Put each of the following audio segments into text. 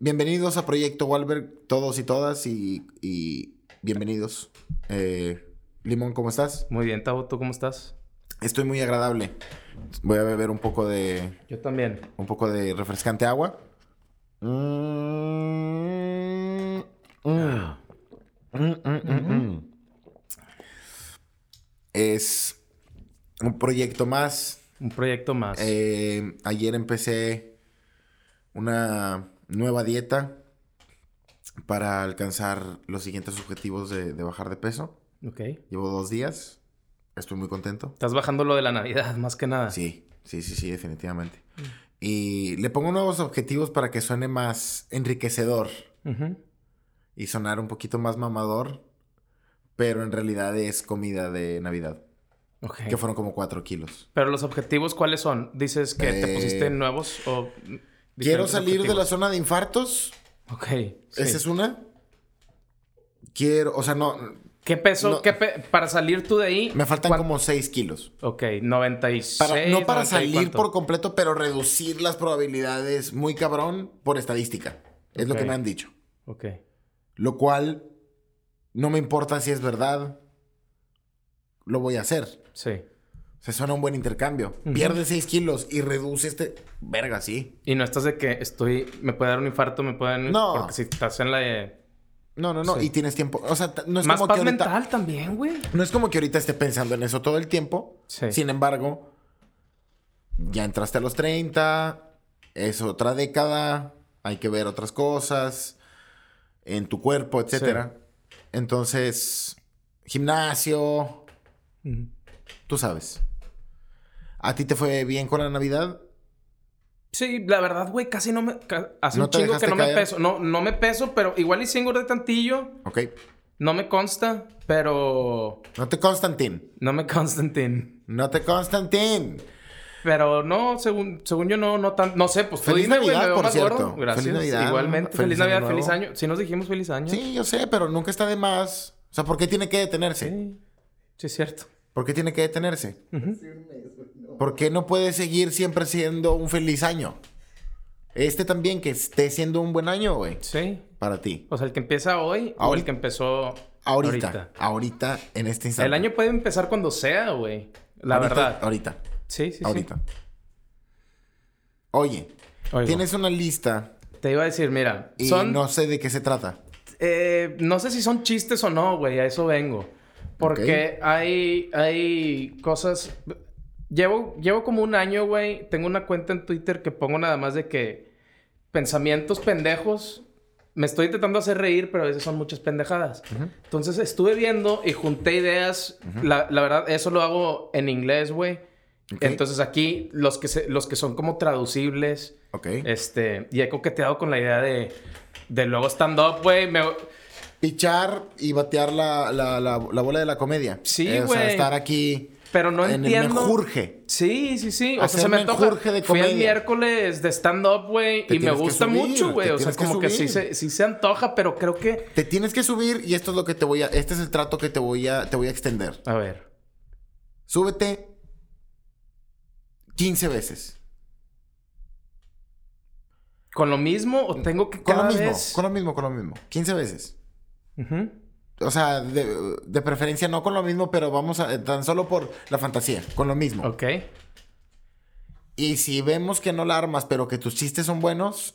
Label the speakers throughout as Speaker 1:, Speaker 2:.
Speaker 1: bienvenidos a Proyecto Walberg, todos y todas, y, y bienvenidos. Eh, Limón, ¿cómo estás?
Speaker 2: Muy bien, Tavo, ¿tú cómo estás?
Speaker 1: Estoy muy agradable. Voy a beber un poco de.
Speaker 2: Yo también.
Speaker 1: Un poco de refrescante agua. Mm, mm. Mm, es un proyecto más.
Speaker 2: Un proyecto más.
Speaker 1: Eh, ayer empecé una nueva dieta para alcanzar los siguientes objetivos de, de bajar de peso.
Speaker 2: Ok.
Speaker 1: Llevo dos días. Estoy muy contento.
Speaker 2: Estás bajando lo de la Navidad, más que nada.
Speaker 1: Sí, sí, sí, sí, definitivamente. Y le pongo nuevos objetivos para que suene más enriquecedor y sonar un poquito más mamador, pero en realidad es comida de Navidad,
Speaker 2: Ok.
Speaker 1: que fueron como cuatro kilos.
Speaker 2: Pero los objetivos, ¿cuáles son? ¿Dices que te
Speaker 1: Eh,
Speaker 2: pusiste nuevos o...?
Speaker 1: Quiero salir de la zona de infartos,
Speaker 2: Ok. sí.
Speaker 1: esa es una. Quiero, o sea, no,
Speaker 2: ¿Qué peso?
Speaker 1: no-
Speaker 2: qué pe- Para salir tú de ahí...
Speaker 1: me faltan
Speaker 2: ¿cuán-
Speaker 1: como seis kilos.
Speaker 2: Ok, 96...
Speaker 1: Para, no para
Speaker 2: 90 y
Speaker 1: salir
Speaker 2: cuánto.
Speaker 1: por completo, pero reducir las probabilidades muy cabrón por estadística. Es lo que me han dicho.
Speaker 2: Ok.
Speaker 1: Lo cual no me importa si es verdad. Lo voy a hacer.
Speaker 2: Sí.
Speaker 1: Se suena un buen intercambio.
Speaker 2: Ujú.
Speaker 1: Pierde 6 kilos y reduce este. Verga, sí.
Speaker 2: Y no estás de que estoy... Me puede dar un infarto, me puede dar un...
Speaker 1: No.
Speaker 2: Porque si estás en la...
Speaker 1: No, no, no.
Speaker 2: Sí.
Speaker 1: Y tienes tiempo. O sea, no es
Speaker 2: Más
Speaker 1: como
Speaker 2: paz
Speaker 1: que ahorita.
Speaker 2: mental también, güey.
Speaker 1: No es como que ahorita esté pensando en eso todo el tiempo.
Speaker 2: Sí.
Speaker 1: Sin embargo, ya entraste a los 30. Es otra década. Hay que ver otras cosas. En tu cuerpo, etcétera. Entonces, gimnasio. Tú sabes. ¿A ti te fue bien con la Navidad?
Speaker 2: Sí, la verdad, güey, casi no me... ca- Hace
Speaker 1: ¿No
Speaker 2: un chingo que no me peso. No, no me peso, pero igual y sí engordé tantillo.
Speaker 1: Ok.
Speaker 2: No me consta, pero...
Speaker 1: No te Constantin.
Speaker 2: No me Constantin.
Speaker 1: No te Constantin.
Speaker 2: Pero no, según, según yo no, no tan... No sé, pues
Speaker 1: Feliz
Speaker 2: dime,
Speaker 1: Navidad, por cierto.
Speaker 2: gordo. Gracias.
Speaker 1: Feliz Navidad.
Speaker 2: Igualmente.
Speaker 1: Feliz
Speaker 2: Feliz,
Speaker 1: Año
Speaker 2: Navidad, feliz año. Si nos dijimos feliz año.
Speaker 1: Sí, yo sé, pero nunca está de más. O sea, ¿por qué tiene que detenerse?
Speaker 2: Sí, sí es cierto.
Speaker 1: ¿Por qué tiene que detenerse? ¿Por qué no puede seguir siempre siendo un feliz año? Este también, que esté siendo un buen año, güey,
Speaker 2: Sí.
Speaker 1: para ti.
Speaker 2: O sea, el que empieza hoy o el
Speaker 1: Ahorita.
Speaker 2: que empezó
Speaker 1: Ahorita, ahorita, en este instante.
Speaker 2: El año puede empezar cuando sea, güey. La
Speaker 1: Ahorita,
Speaker 2: verdad.
Speaker 1: Ahorita,
Speaker 2: Sí, sí, sí.
Speaker 1: ahorita. Oye,
Speaker 2: Oigo.
Speaker 1: tienes una lista
Speaker 2: Te iba a decir, mira,
Speaker 1: y
Speaker 2: son...
Speaker 1: no sé de qué se trata.
Speaker 2: Eh, no sé si son chistes o no, güey. A eso vengo. Porque hay, hay cosas... Llevo, llevo como un año, güey. Tengo una cuenta en Twitter que pongo nada más de que... Pensamientos pendejos. Me estoy intentando hacer reír, pero a veces son muchas pendejadas. Entonces estuve viendo y junté ideas. la, la verdad, eso lo hago en inglés, güey. Entonces aquí los que, se- los que son como traducibles...
Speaker 1: Ok.
Speaker 2: Este, y he coqueteado con la idea de, de luego stand-up, güey. Me...
Speaker 1: Pichar y batear la, la, la, la bola de la comedia.
Speaker 2: Sí,
Speaker 1: Eh, O sea,
Speaker 2: güey.
Speaker 1: estar aquí
Speaker 2: Pero no
Speaker 1: en
Speaker 2: entiendo.
Speaker 1: el menjurje.
Speaker 2: Sí, sí, sí. O sea, se me antoja.
Speaker 1: de
Speaker 2: Fui el miércoles de stand-up, güey. Y me gusta
Speaker 1: subir,
Speaker 2: mucho, güey. O sea,
Speaker 1: tienes que
Speaker 2: como que sí se, sí se antoja, pero creo que.
Speaker 1: Te tienes que subir y esto es lo que te voy a... Este es el trato que te voy a, te voy a extender.
Speaker 2: A ver.
Speaker 1: Súbete 15 veces.
Speaker 2: ¿Con lo mismo o tengo que
Speaker 1: Con
Speaker 2: cada
Speaker 1: lo mismo,
Speaker 2: vez?
Speaker 1: con lo mismo, con lo mismo. 15 veces.
Speaker 2: Ujú.
Speaker 1: O sea, de, de preferencia no con lo mismo, pero vamos a... Tan solo por la fantasía. Con lo mismo.
Speaker 2: Ok.
Speaker 1: Y si vemos que no la armas, pero que tus chistes son buenos,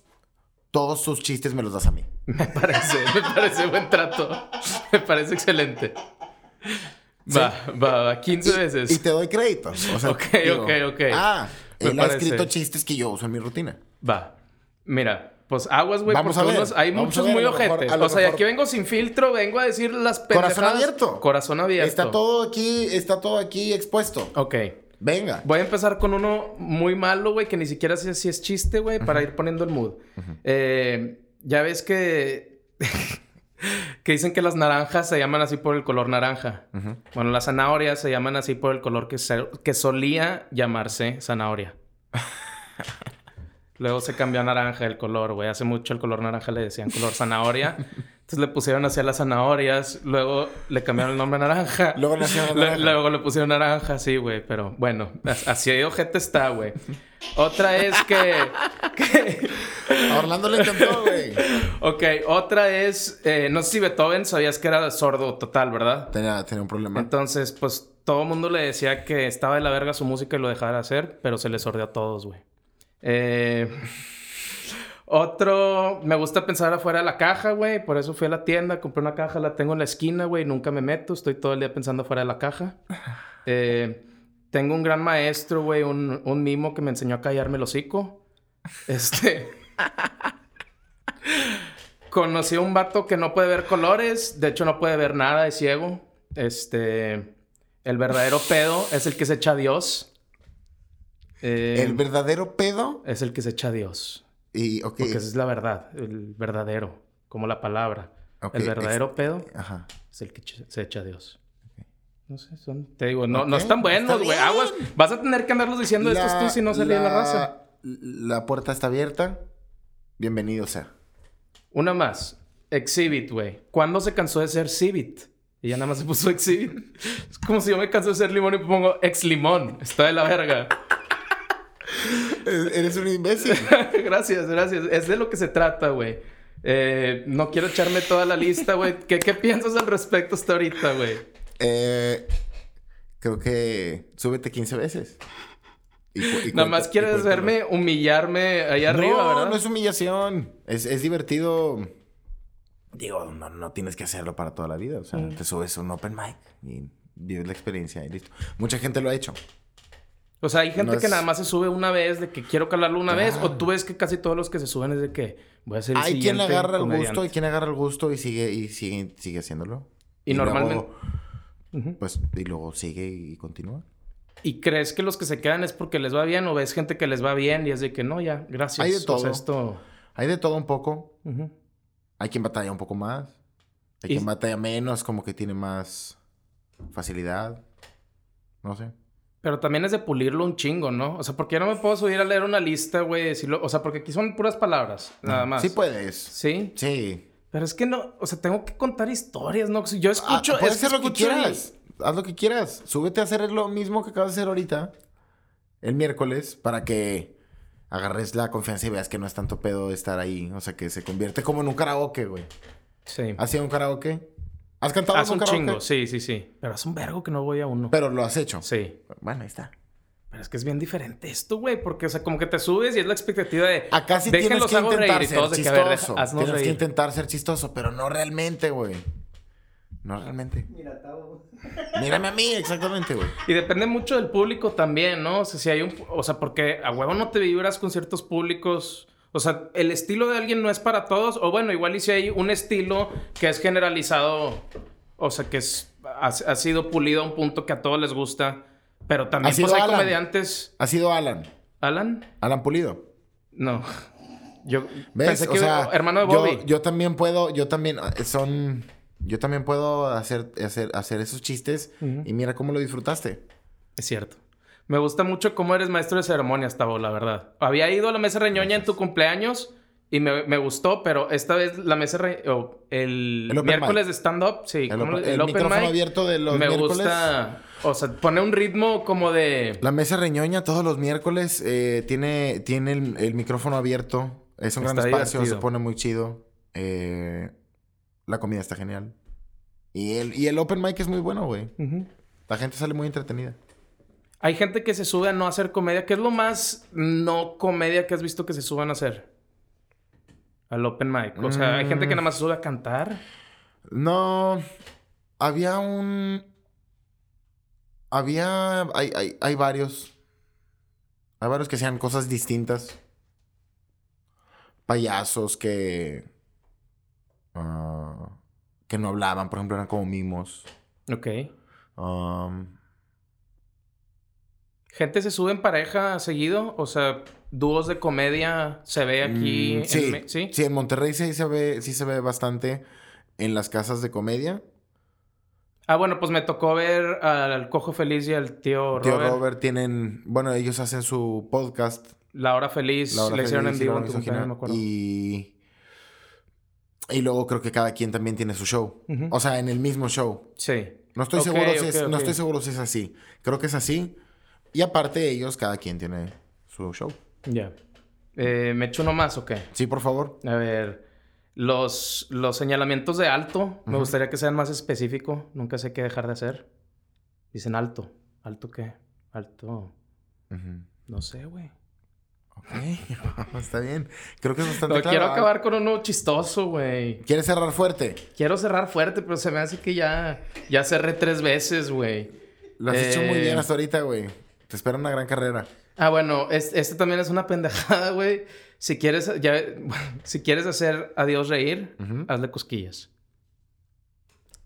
Speaker 1: todos tus chistes me los das a mí.
Speaker 2: Me parece, me parece buen trato. Me parece excelente. Va, va, va. 15
Speaker 1: Y-
Speaker 2: veces.
Speaker 1: Y te doy crédito. O sea,
Speaker 2: Ok,
Speaker 1: digo,
Speaker 2: ok, ok.
Speaker 1: Ah,
Speaker 2: Me
Speaker 1: él ha
Speaker 2: parece.
Speaker 1: escrito chistes que yo uso en mi rutina.
Speaker 2: Va. Mira, pues aguas, güey. Porque
Speaker 1: a ver,
Speaker 2: unos- hay muchos
Speaker 1: ver,
Speaker 2: muy
Speaker 1: mejor-
Speaker 2: ojetes. O sea,
Speaker 1: mejor-
Speaker 2: aquí vengo sin filtro, vengo a decir las pendejadas.
Speaker 1: Corazón abierto.
Speaker 2: Corazón abierto.
Speaker 1: Está todo aquí, está todo aquí expuesto.
Speaker 2: Ok.
Speaker 1: Venga.
Speaker 2: Voy a empezar con uno muy malo, güey, que ni siquiera sé si es chiste, güey, para ir poniendo el mood. Eh, ya ves que... que dicen que las naranjas se llaman así por el color naranja. Bueno, las zanahorias se llaman así por el color que, se- que solía llamarse zanahoria. Luego se cambió a naranja el color, güey. Hace mucho el color naranja le decían color zanahoria. Entonces le pusieron así a las zanahorias. Luego le cambiaron el nombre a naranja.
Speaker 1: Luego
Speaker 2: Le-
Speaker 1: naranja.
Speaker 2: luego le pusieron naranja, sí, güey. Pero bueno, as- así de ojete está, güey. Otra es que... que-
Speaker 1: A Orlando le encantó, güey.
Speaker 2: ok, otra es, eh, no sé si Beethoven sabías que era sordo total, ¿verdad?
Speaker 1: Tenía, tenía un problema.
Speaker 2: Entonces, pues todo el mundo le decía que estaba de la verga su música y lo dejara hacer, pero se le sordeó a todos, güey. Eh, otro, me gusta pensar afuera de la caja, güey. Por eso fui a la tienda, compré una caja, la tengo en la esquina, güey. Nunca me meto, estoy todo el día pensando afuera de la caja. Eh, tengo un gran maestro, güey, un, un mimo que me enseñó a callarme el hocico. Este. Conocí a un vato que no puede ver colores, de hecho no puede ver nada, es ciego. Este. El verdadero pedo es el que se echa a Dios.
Speaker 1: Eh, ¿El verdadero pedo?
Speaker 2: Es el que se echa a Dios. Y, Porque esa es la verdad, el verdadero, como la palabra. El verdadero pedo Ajá. es el que se echa a Dios. No sé, son, te digo, no, no están buenos, güey. Aguas. Vas a tener que andarlos diciendo estos tú si no se la, la raza.
Speaker 1: La puerta está abierta. Bienvenido sea.
Speaker 2: Una más. Exhibit, güey. ¿Cuándo se cansó de ser Civit? Y ya nada más se puso Exhibit. Es como si yo me canso de ser limón y pongo ex limón. Está de la verga.
Speaker 1: Eres un imbécil.
Speaker 2: gracias, gracias. Es de lo que se trata, güey. Eh, no quiero echarme toda la lista, güey. ¿Qué, ¿Qué, piensas al respecto hasta ahorita, güey?
Speaker 1: Eh, creo que súbete 15 veces.
Speaker 2: Nada más quieres verme humillarme ahí arriba, ¿verdad?
Speaker 1: No, es humillación. Es, es divertido. Digo, no, no, tienes que hacerlo para toda la vida. O sea, mm. te subes un open mic y vives la experiencia y listo. Mucha gente lo ha hecho.
Speaker 2: O sea, hay gente que nada más se sube una vez de que quiero calarlo una vez, o tú ves que casi todos los que se suben es de que voy a hacer
Speaker 1: el Hay quien agarra el gusto, hay quien agarra el gusto y sigue y sigue sigue haciéndolo.
Speaker 2: Y, normalmente
Speaker 1: pues y luego sigue y continúa.
Speaker 2: ¿Y crees que los que se quedan es porque les va bien o ves gente que les va bien y es de que no, ya, gracias?
Speaker 1: Hay de todo. esto... Hay de todo un poco. Hay quien batalla un poco más. Hay quien batalla menos, como que tiene más facilidad. No sé.
Speaker 2: Pero también es de pulirlo un chingo, ¿no? O sea, porque yo no me puedo subir a leer una lista, güey, decirlo. O sea, porque aquí son puras palabras, nada más.
Speaker 1: Sí puedes.
Speaker 2: ¿Sí?
Speaker 1: Sí.
Speaker 2: Pero es que no, o sea, tengo que contar historias, ¿no? Yo escucho.
Speaker 1: Ah, puedes hacer lo que quieras haz lo que quieras. Súbete a hacer lo mismo que acabas de hacer ahorita, el miércoles, para que agarres la confianza y veas que no es tanto pedo estar ahí. O sea, que se convierte como en un karaoke, güey. Sí. ¿Has ido un karaoke? ¿Has cantado
Speaker 2: en un, un chingo, sí, sí, sí. Pero hace un vergo que no voy a uno.
Speaker 1: Pero lo has hecho.
Speaker 2: Sí.
Speaker 1: Bueno, ahí está.
Speaker 2: Pero es que es bien diferente esto, güey, porque, o sea, como que te subes y es la expectativa de.
Speaker 1: Acá sí tienes que intentar ser chistoso. tienes que intentar ser chistoso, pero no realmente, güey. No realmente. Mira, Tavo. Mírame a mí, exactamente, güey.
Speaker 2: Y depende mucho del público también, ¿no? O sea, si hay un... O sea, porque a huevo no te vibras con ciertos públicos... O sea, el estilo de alguien no es para todos. O bueno, igual y si hay un estilo que es generalizado... O sea, que es, ha, sido pulido a un punto que a todos les gusta. Pero también pues, hay comediantes...
Speaker 1: Ha sido Alan.
Speaker 2: ¿Alan?
Speaker 1: Alan Pulido.
Speaker 2: No. Yo pensé que o sea, hermano de Bobby.
Speaker 1: Yo, yo también puedo... Yo también... Son yo también puedo hacer, hacer, hacer esos chistes y mira cómo lo disfrutaste.
Speaker 2: Es cierto. Me gusta mucho cómo eres maestro de ceremonias, Tavo, la verdad. Había ido a la mesa reñoña en tu cumpleaños y me, gustó, pero esta vez la mesa re... el, miércoles de stand-up, sí.
Speaker 1: El, el, micrófono abierto de los
Speaker 2: me
Speaker 1: miércoles.
Speaker 2: Me gusta... O sea, pone un ritmo como de...
Speaker 1: La mesa reñoña todos los miércoles eh, tiene, tiene el, micrófono abierto. Es un gran espacio, se pone muy chido. Eh, la comida está genial. Y el, y el open mic es muy bueno, güey. La gente sale muy entretenida.
Speaker 2: Hay gente que se sube a no hacer comedia. ¿Qué es lo más no comedia que has visto que se suban a hacer? Al open mic. O sea, hay gente que nada más se sube a cantar.
Speaker 1: No. Había un. Había. Hay, hay, hay varios. Hay varios que sean cosas distintas. Payasos que. Ah, que no hablaban, por ejemplo, eran como mimos.
Speaker 2: Ok. ¿Gente se sube en pareja seguido? O sea, dúos de comedia se ve aquí.
Speaker 1: Mm, sí, en, ¿sí? sí, en Monterrey sí se ve, sí se ve bastante en las casas de comedia.
Speaker 2: Ah, bueno, pues me tocó ver al Cojo Feliz y al tío Robert. Tío Robert
Speaker 1: tienen, bueno, ellos hacen su podcast.
Speaker 2: La Hora Feliz, La hora le hicieron en vivo en tu me acuerdo.
Speaker 1: Y y luego creo que cada quien también tiene su show. O sea, en el mismo show.
Speaker 2: Sí.
Speaker 1: No estoy, seguro si es, no estoy seguro si es así. Creo que es así. Y aparte ellos, cada quien tiene su show.
Speaker 2: Ya. Eh, ¿Me echo uno más o qué?
Speaker 1: Sí, por favor.
Speaker 2: A ver, los, los señalamientos de alto, me gustaría que sean más específicos. Nunca sé qué dejar de hacer. Dicen alto. ¿Alto qué? Alto. No sé, güey.
Speaker 1: Ok, está bien. Creo que es bastante
Speaker 2: claro. Quiero acabar con uno chistoso, güey.
Speaker 1: ¿Quieres cerrar fuerte?
Speaker 2: Quiero cerrar fuerte, pero se me hace que ya, ya cerré tres veces, güey.
Speaker 1: Lo has hecho muy bien eh, hasta ahorita, güey. Te espera una gran carrera.
Speaker 2: Ah, bueno, este, también es una pendejada, güey. Si quieres, ya, si quieres hacer a Dios reír, hazle cosquillas.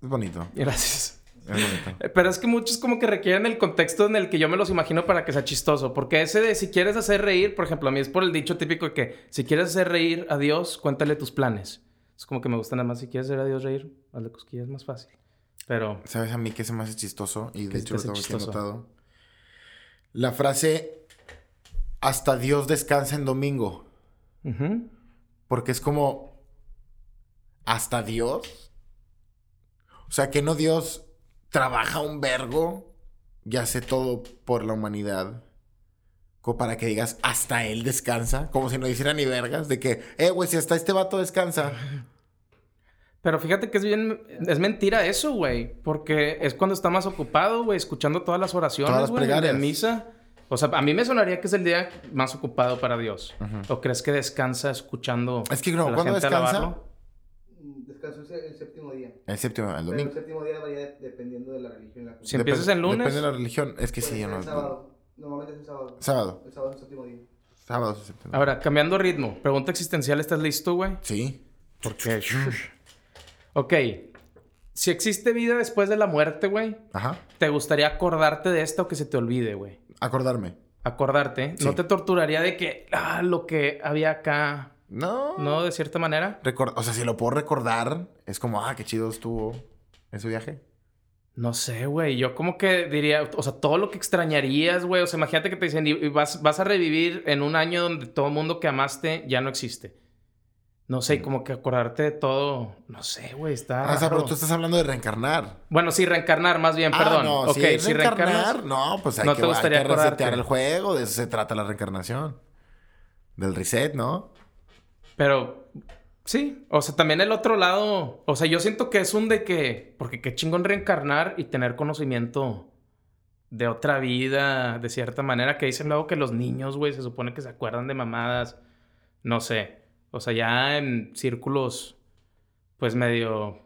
Speaker 1: Es bonito.
Speaker 2: Gracias. Eh, pero es que muchos como que requieren el contexto en el que yo me los imagino para que sea chistoso. Porque ese de si quieres hacer reír, por ejemplo, a mí es por el dicho típico de que si quieres hacer reír a Dios, cuéntale tus planes. Es como que me gusta nada más si quieres hacer a Dios reír, hazle cosquillas, es más fácil. Pero...
Speaker 1: ¿Sabes a mí qué se me hace chistoso? Y de hecho lo tengo aquí anotado. La frase hasta Dios descansa en domingo. Porque es como hasta Dios. O sea, que no Dios trabaja un vergo y hace todo por la humanidad. Como para que digas, hasta él descansa. Como si no hiciera ni vergas. De que, eh, güey, si hasta este vato descansa.
Speaker 2: Pero fíjate que es bien, es mentira eso, güey. Porque es cuando está más ocupado, güey, escuchando todas las oraciones, güey, de misa. O sea, a mí me sonaría que es el día más ocupado para Dios. ¿O crees que descansa escuchando
Speaker 1: es que, no, ¿cuándo descansa?
Speaker 3: Mm, descanso el séptimo día.
Speaker 1: El séptimo, el domingo.
Speaker 3: el séptimo día varía dependiendo de la religión.
Speaker 2: si empiezas en lunes.
Speaker 1: Depende de la religión. Es que sí, yo no.
Speaker 3: Sábado. Normalmente es el sábado.
Speaker 1: Sábado.
Speaker 3: El sábado es el séptimo día.
Speaker 1: Sábado es el séptimo día.
Speaker 2: Ahora, cambiando ritmo. Pregunta existencial, ¿estás listo, güey?
Speaker 1: Sí.
Speaker 2: Porque. ok. Si existe vida después de la muerte, güey.
Speaker 1: Ajá.
Speaker 2: ¿Te gustaría acordarte de esto o que se te olvide, güey?
Speaker 1: Acordarme.
Speaker 2: Acordarte. ¿No te torturaría de que, ah, lo que había acá?
Speaker 1: No.
Speaker 2: ¿No? De cierta manera.
Speaker 1: o sea, si lo puedo recordar, es como, ah, qué chido estuvo ese viaje.
Speaker 2: No sé, güey. Yo como que diría, o sea, todo lo que extrañarías, güey. O sea, imagínate que te dicen, y vas, vas a revivir en un año donde todo el mundo que amaste ya no existe. No sé, como que acordarte de todo. No sé, güey, está.
Speaker 1: Ah, o sea, pero tú estás hablando de reencarnar.
Speaker 2: Bueno, sí, reencarnar, más bien, ah, perdón.
Speaker 1: No,
Speaker 2: ok,
Speaker 1: si, reencarnar, no, pues hay no que, te gustaría resetear el juego. De eso se trata la reencarnación. Del reset, ¿no?
Speaker 2: Pero sí, o sea, también el otro lado. O sea, yo siento que es un de que. Porque qué chingón reencarnar y tener conocimiento de otra vida, de cierta manera. Que dicen luego que los niños, güey, se supone que se acuerdan de mamadas. No sé. O sea, ya en círculos, pues medio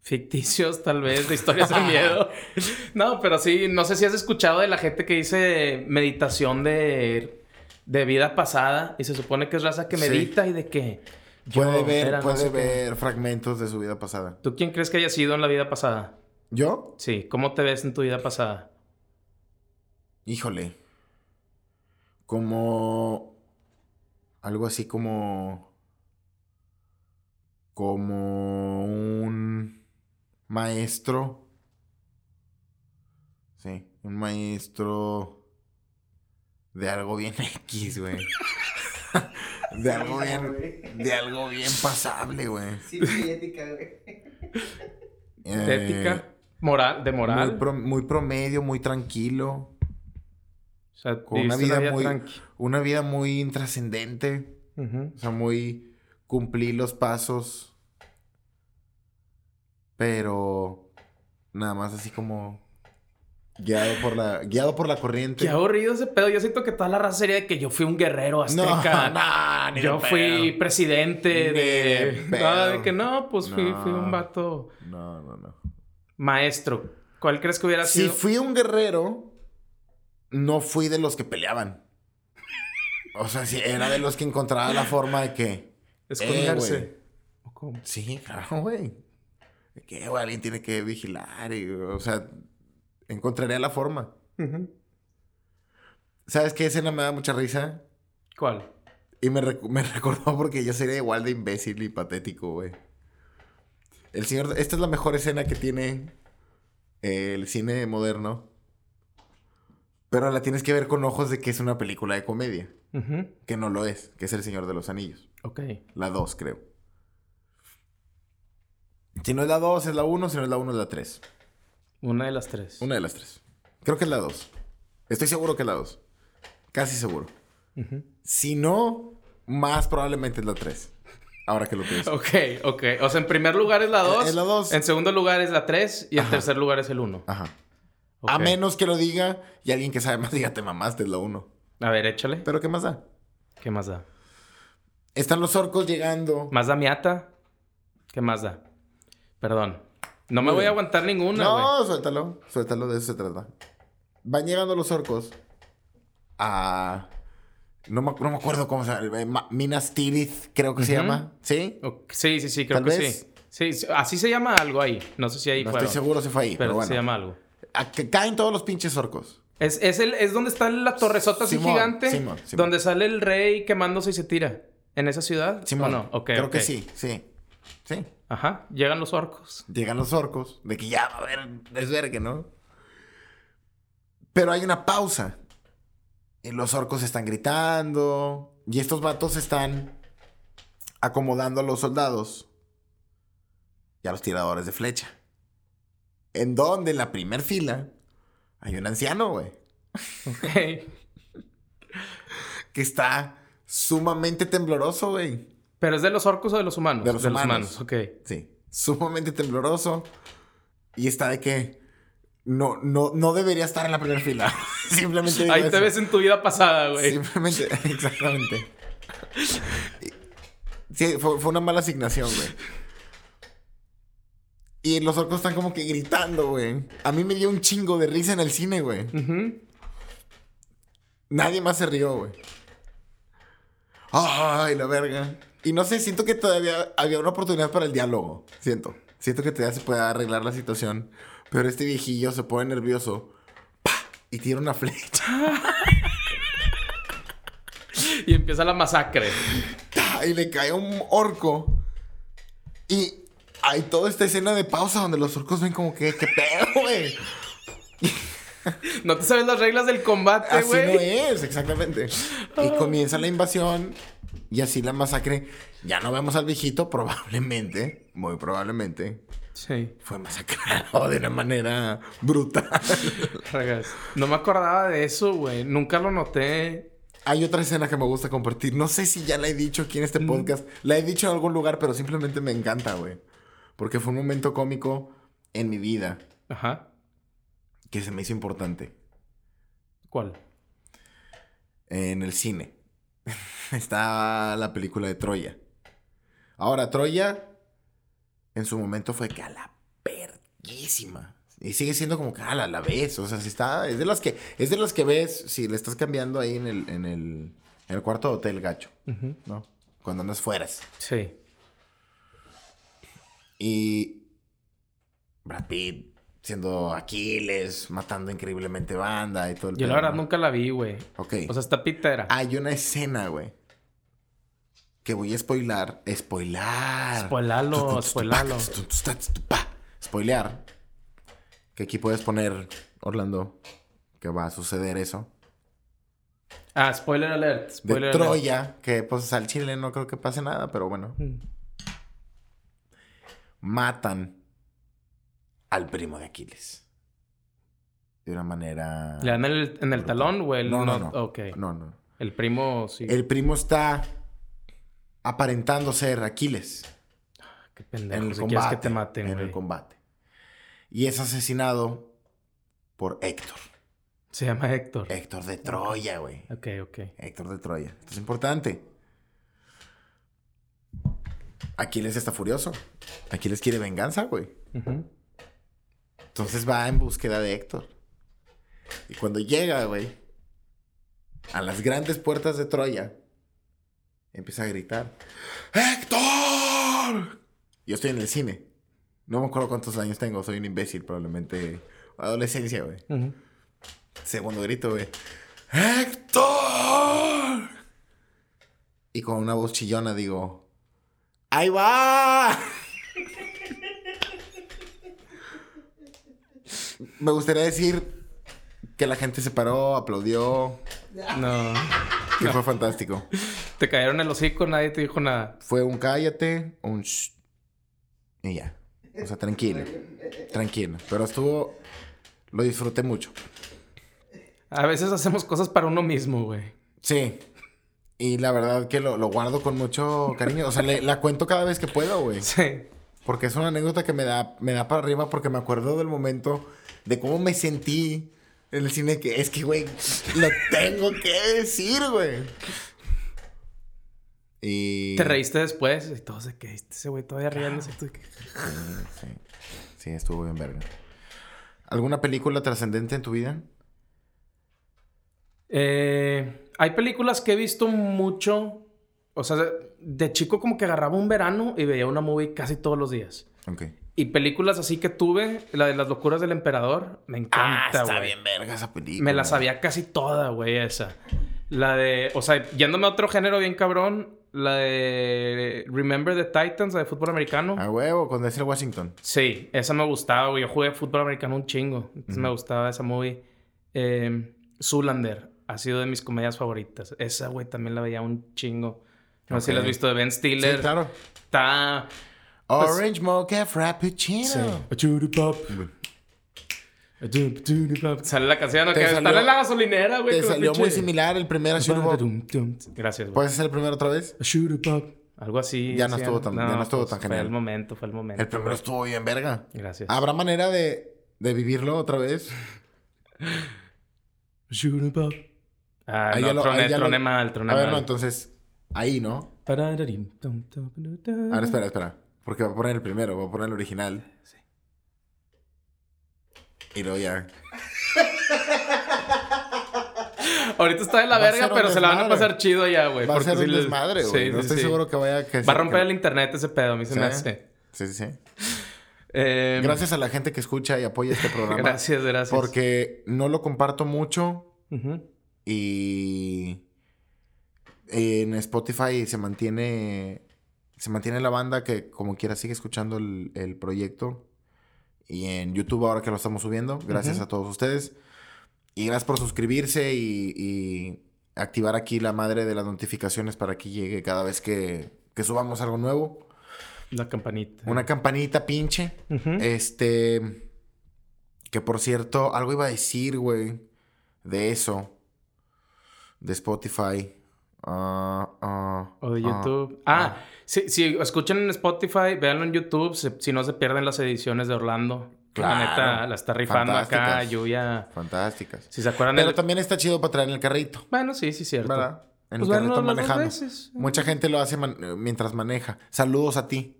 Speaker 2: ficticios, tal vez, de historias de miedo. no, pero sí, no sé si has escuchado de la gente que dice meditación de, de vida pasada y se supone que es raza que medita y de que...
Speaker 1: Puede ver, puede ver fragmentos de su vida pasada.
Speaker 2: ¿Tú quién crees que haya sido en la vida pasada?
Speaker 1: ¿Yo?
Speaker 2: Sí, ¿cómo te ves en tu vida pasada?
Speaker 1: Híjole. Como... Algo así como como un maestro. Sí, un maestro de algo bien X, güey. de algo bien, de algo bien pasable, güey.
Speaker 3: Sí, ética, güey.
Speaker 2: ¿De ética? Moral, de moral.
Speaker 1: Muy, promedio, muy tranquilo. O sea, con una vida, muy, una vida muy intrascendente. O sea, muy cumplí los pasos, pero nada más así como guiado por la, guiado por la corriente.
Speaker 2: Qué aburrido ese pedo. Yo siento que toda la raza sería de que yo fui un guerrero azteca.
Speaker 1: No,
Speaker 2: yo fui presidente de... No, de que no, pues fui, fui un vato...
Speaker 1: No, no, no.
Speaker 2: Maestro. ¿Cuál crees que hubiera sido?
Speaker 1: Si fui un guerrero, no fui de los que peleaban. O sea, si era de los que encontraba la forma de que...
Speaker 2: Esconderse.
Speaker 1: Eh, sí, claro, güey. Que alguien tiene que vigilar. Y, o sea, encontraría la forma. ¿Sabes qué escena me da mucha risa?
Speaker 2: ¿Cuál?
Speaker 1: Y me, me recordó porque yo sería igual de imbécil y patético, güey. El señor... Esta es la mejor escena que tiene el cine moderno. Pero la tienes que ver con ojos de que es una película de comedia. Que no lo es, que es El Señor de los Anillos.
Speaker 2: Ok.
Speaker 1: La 2, creo. Si no es la 2, es la 1. Si no es la 1, es la 3.
Speaker 2: Una de las tres.
Speaker 1: Una de las tres. Creo que es la 2. Estoy seguro que es la 2. Casi seguro. Si no, Más probablemente es la 3. Ahora que lo pienso.
Speaker 2: Ok, ok. O sea, en primer lugar es la 2.
Speaker 1: Es la dos.
Speaker 2: En segundo lugar es la 3. Y en
Speaker 1: Ajá.
Speaker 2: tercer lugar es el 1.
Speaker 1: Ajá. A menos que lo diga y alguien que sabe más diga, te mamaste, es la 1.
Speaker 2: A ver, échale.
Speaker 1: Pero ¿qué más da?
Speaker 2: ¿Qué más da?
Speaker 1: Están los orcos llegando.
Speaker 2: ¿Más da miata? ¿Qué más da? Perdón. No me
Speaker 1: Muy
Speaker 2: voy a aguantar ninguna, güey.
Speaker 1: No, suéltalo. Suéltalo, de eso se trata. Van llegando los orcos a... No me, no me acuerdo cómo se llama. eh, Minas Tirith, creo que se llama. ¿Sí?
Speaker 2: Sí, sí, sí, creo
Speaker 1: Tal
Speaker 2: que
Speaker 1: vez.
Speaker 2: sí. Sí, sí, así se llama algo ahí. No sé si ahí
Speaker 1: No
Speaker 2: fueron.
Speaker 1: estoy seguro si fue ahí, pero,
Speaker 2: Pero
Speaker 1: bueno.
Speaker 2: se llama algo.
Speaker 1: A que caen todos los pinches orcos.
Speaker 2: Es, es, el, es donde está la torresota así
Speaker 1: Simón,
Speaker 2: gigante.
Speaker 1: Simón, Simón.
Speaker 2: Donde sale el rey quemándose y se tira. ¿En esa ciudad? ¿O no?
Speaker 1: Creo que sí, sí. Sí.
Speaker 2: Ajá. Llegan los orcos.
Speaker 1: Llegan los orcos, de que ya va a haber desvergue, ¿no? Pero hay una pausa. Y los orcos están gritando. Y estos vatos están acomodando a los soldados y a los tiradores de flecha. En donde en la primer fila hay un anciano, güey,
Speaker 2: Ok.
Speaker 1: que está sumamente tembloroso, güey.
Speaker 2: ¿Pero es de los orcos o de los humanos?
Speaker 1: De los humanos.
Speaker 2: Ok.
Speaker 1: Sí, sumamente tembloroso. Y está de que no, no, no debería estar en la primera fila. Simplemente digo
Speaker 2: Ahí te
Speaker 1: eso.
Speaker 2: ves en tu vida pasada, güey.
Speaker 1: Simplemente, exactamente. Sí, fue, fue una mala asignación, güey. Y los orcos están como que gritando, güey. A mí me dio un chingo de risa en el cine, güey.
Speaker 2: Ujú.
Speaker 1: Nadie más se rió, güey. Ay, la verga. Y no sé, siento que todavía había una oportunidad para el diálogo. Siento. Siento que todavía se puede arreglar la situación. Pero este viejillo se pone nervioso. Y tira una flecha.
Speaker 2: Y empieza la masacre.
Speaker 1: Y le cae un orco. Y hay toda esta escena de pausa donde los orcos ven como que, ¿qué pedo, güey?
Speaker 2: No te sabes las reglas del combate,
Speaker 1: Así
Speaker 2: güey.
Speaker 1: no es, exactamente. Y comienza la invasión y así la masacre. Ya no vemos al viejito, probablemente, muy probablemente,
Speaker 2: Sí.
Speaker 1: fue masacrado de una manera brutal.
Speaker 2: No me acordaba de eso, güey. Nunca lo noté.
Speaker 1: Hay otra escena que me gusta compartir. No sé si ya la he dicho aquí en este podcast. La he dicho en algún lugar, pero simplemente me encanta, güey. Porque fue un momento cómico en mi vida
Speaker 2: Ajá.
Speaker 1: Que se me hizo importante.
Speaker 2: ¿Cuál?
Speaker 1: en el cine. Está la película de Troya. Ahora, Troya en su momento fue que a la perguísima. Y sigue siendo como que a la, la ves. O sea, si está. Es de las que. Es de las que ves si le estás cambiando ahí en el, en el, en el cuarto de hotel, gacho. ¿No? Cuando andas fuera.
Speaker 2: Sí.
Speaker 1: Y. Brad Pitt siendo Aquiles, matando increíblemente banda y todo el
Speaker 2: Yo la
Speaker 1: pedo,
Speaker 2: verdad
Speaker 1: ¿no?
Speaker 2: nunca la vi, güey.
Speaker 1: Ok.
Speaker 2: O sea, está pitera.
Speaker 1: Hay una escena, güey. Que voy a spoilar. Spoilar.
Speaker 2: Spoilalo, spoilalo.
Speaker 1: Spoilear. Que aquí puedes poner, Orlando, que va a suceder eso.
Speaker 2: Ah, spoiler alert.
Speaker 1: De
Speaker 2: Spoiler alert.
Speaker 1: Troya, que pues al chile no creo que pase nada, pero bueno.
Speaker 2: Mm.
Speaker 1: Matan al primo de Aquiles. De una manera...
Speaker 2: ¿Le dan el- en el talón o el
Speaker 1: No, no, no.
Speaker 2: Ok.
Speaker 1: No, no.
Speaker 2: El primo, sí.
Speaker 1: El primo está aparentando ser Aquiles.
Speaker 2: Qué pendejo.
Speaker 1: en el
Speaker 2: si
Speaker 1: combate.
Speaker 2: quieres que te maten,
Speaker 1: en el combate. Y es asesinado por Héctor.
Speaker 2: Se llama Héctor.
Speaker 1: Héctor de Troya, güey.
Speaker 2: Ok, ok.
Speaker 1: Héctor de Troya. Esto es importante. Aquiles está furioso. Aquiles quiere venganza, güey.
Speaker 2: Ujú.
Speaker 1: Entonces va en búsqueda de Héctor. Y cuando llega, güey, a las grandes puertas de Troya, empieza a gritar: ¡Héctor! Yo estoy en el cine. No me acuerdo cuántos años tengo. Soy un imbécil, probablemente. Adolescencia, güey. Segundo grito, güey. ¡Héctor! Y con una voz chillona digo: ¡Ahí va! Me gustaría decir que la gente se paró, aplaudió,
Speaker 2: No.
Speaker 1: y fue fantástico.
Speaker 2: Te cayeron el hocico, nadie te dijo nada.
Speaker 1: Fue un cállate, un shh, y ya. O sea, tranquilo, tranquilo. Pero estuvo, lo disfruté mucho.
Speaker 2: A veces hacemos cosas para uno mismo, güey.
Speaker 1: Sí. Y la verdad que lo, lo guardo con mucho cariño. O sea, le- la cuento cada vez que puedo, güey.
Speaker 2: Sí.
Speaker 1: Porque es una anécdota que me da, me da para arriba porque me acuerdo del momento de cómo me sentí en el cine. Que es que, güey, lo tengo que decir, güey. Y...
Speaker 2: Te reíste después y todos de que ese güey todavía riéndose. que-
Speaker 1: Sí, sí, estuvo bien verga. ¿Alguna película trascendente en tu vida?
Speaker 2: Eh, hay películas que he visto mucho. O sea, de chico como que agarraba un verano y veía una movie casi todos los días.
Speaker 1: Ok.
Speaker 2: Y películas así que tuve, la de las locuras del emperador, me encanta, güey.
Speaker 1: verga esa película.
Speaker 2: Me la sabía casi toda, güey, esa. La de, o sea, yéndome a otro género bien cabrón, la de Remember the Titans, la de fútbol americano.
Speaker 1: A huevo, con Denzel Washington.
Speaker 2: Sí, esa me gustaba, güey. Yo jugué fútbol americano un chingo. Entonces me gustaba esa movie. Eh, Zoolander ha sido de mis comedias favoritas. Esa, güey, también la veía un chingo. No sé si la has visto de Ben Stiller.
Speaker 1: Sí, claro.
Speaker 2: Está.
Speaker 1: Orange Mocha Frappuccino.
Speaker 2: Sale la canción, ¿no?
Speaker 1: Te
Speaker 2: Que
Speaker 1: salió-
Speaker 2: en la gasolinera, güey.
Speaker 1: Te salió muy similar el primer Up.
Speaker 2: Gracias, güey.
Speaker 1: ¿Puedes hacer el primero otra vez?
Speaker 2: Algo así.
Speaker 1: Ya no estuvo tan- ya no estuvo tan
Speaker 2: Fue
Speaker 1: genial.
Speaker 2: el momento, fue el momento.
Speaker 1: El primero
Speaker 2: güey.
Speaker 1: estuvo bien verga.
Speaker 2: Gracias.
Speaker 1: ¿Habrá manera de, de vivirlo otra vez?
Speaker 2: Ah,
Speaker 1: Ahí
Speaker 2: no,
Speaker 1: ya lo-
Speaker 2: troné,
Speaker 1: ahí ya lo-
Speaker 2: troné mal, troné
Speaker 1: A ver,
Speaker 2: mal.
Speaker 1: no, entonces... Ahí, ¿no? Ahora, espera, espera. Porque va a poner el primero, va a poner el original.
Speaker 2: Sí.
Speaker 1: Y luego ya...
Speaker 2: Ahorita está de la
Speaker 1: a
Speaker 2: verga, pero se la van a pasar chido ya, güey.
Speaker 1: Va a ser un desmadre,
Speaker 2: Sí,
Speaker 1: güey. no
Speaker 2: sí,
Speaker 1: estoy
Speaker 2: sí.
Speaker 1: seguro que vaya... Que
Speaker 2: Va a romper el internet ese pedo, a mí se me
Speaker 1: ¿Sí?
Speaker 2: hace.
Speaker 1: Sí, sí, sí.
Speaker 2: Eh,
Speaker 1: Gracias a la gente que escucha y apoya este programa.
Speaker 2: Gracias, gracias.
Speaker 1: Porque no lo comparto mucho
Speaker 2: Ujú.
Speaker 1: y en Spotify se mantiene se mantiene la banda que como quiera sigue escuchando el, el proyecto y en YouTube ahora que lo estamos subiendo gracias a todos ustedes y gracias por suscribirse y, y activar aquí la madre de las notificaciones para que llegue cada vez que, que subamos algo nuevo
Speaker 2: La campanita.
Speaker 1: una campanita pinche este. Que por cierto, algo iba a decir, güey. De eso. De Spotify. Ah, ah,
Speaker 2: O de
Speaker 1: ah,
Speaker 2: YouTube. Ah, si, si escuchan en Spotify, véanlo en YouTube. se- si no se pierden las ediciones de Orlando.
Speaker 1: Claro.
Speaker 2: La neta, la está rifando acá. Lluvia.
Speaker 1: Fantásticas.
Speaker 2: Si se acuerdan
Speaker 1: Pero también está chido para traer en el carrito.
Speaker 2: Bueno, sí, sí, cierto.
Speaker 1: ¿Verdad? En
Speaker 2: Pues
Speaker 1: el carrito manejando.
Speaker 2: veces.
Speaker 1: Mucha gente lo hace man- eh, mientras maneja. Saludos a ti.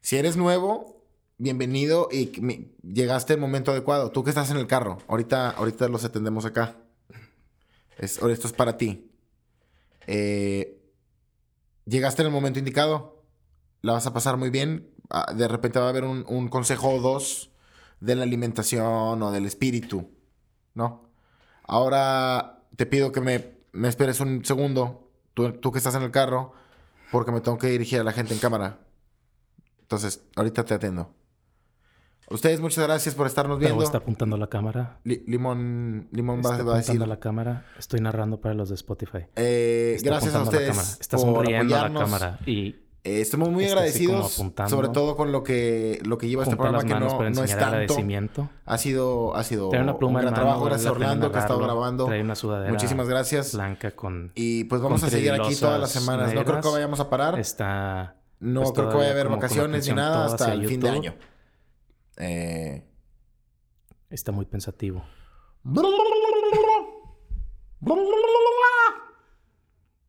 Speaker 1: Si eres nuevo, bienvenido y llegaste el momento adecuado. Tú que estás en el carro, ahorita, ahorita los atendemos acá. Es, esto es para ti. Eh, llegaste en el momento indicado. La vas a pasar muy bien. Ah, De repente va a haber un, consejo o dos de la alimentación o del espíritu. ¿No? Ahora te pido que me, me esperes un segundo. Tú, tú que estás en el carro. Porque me tengo que dirigir a la gente en cámara. Entonces, ahorita te Ustedes, muchas gracias por estarnos
Speaker 2: Pero
Speaker 1: viendo.
Speaker 2: está apuntando la cámara.
Speaker 1: Li- Limón, Limón va,
Speaker 2: Está
Speaker 1: va a decir.
Speaker 2: apuntando la cámara. Estoy narrando para los de Spotify.
Speaker 1: eh, gracias a
Speaker 2: la
Speaker 1: ustedes
Speaker 2: Está
Speaker 1: por
Speaker 2: sonriendo a la
Speaker 1: apoyarnos.
Speaker 2: cámara. Y
Speaker 1: Eh, estamos muy
Speaker 2: Está
Speaker 1: agradecidos, sobre todo con lo que, lo que lleva este programa, que no, no es tanto.
Speaker 2: agradecimiento.
Speaker 1: Ha sido, ha sido
Speaker 2: una pluma
Speaker 1: un gran
Speaker 2: mano.
Speaker 1: trabajo. Gracias a Orlando, que ha estado grabando.
Speaker 2: Trae una sudadera
Speaker 1: Muchísimas gracias.
Speaker 2: blanca con...
Speaker 1: Y pues vamos a seguir aquí todas las semanas. No creo que vayamos a parar.
Speaker 2: Está...
Speaker 1: No
Speaker 2: pues,
Speaker 1: creo que vaya a haber vacaciones ni nada hasta el fin de año. Eh...
Speaker 2: Está muy pensativo.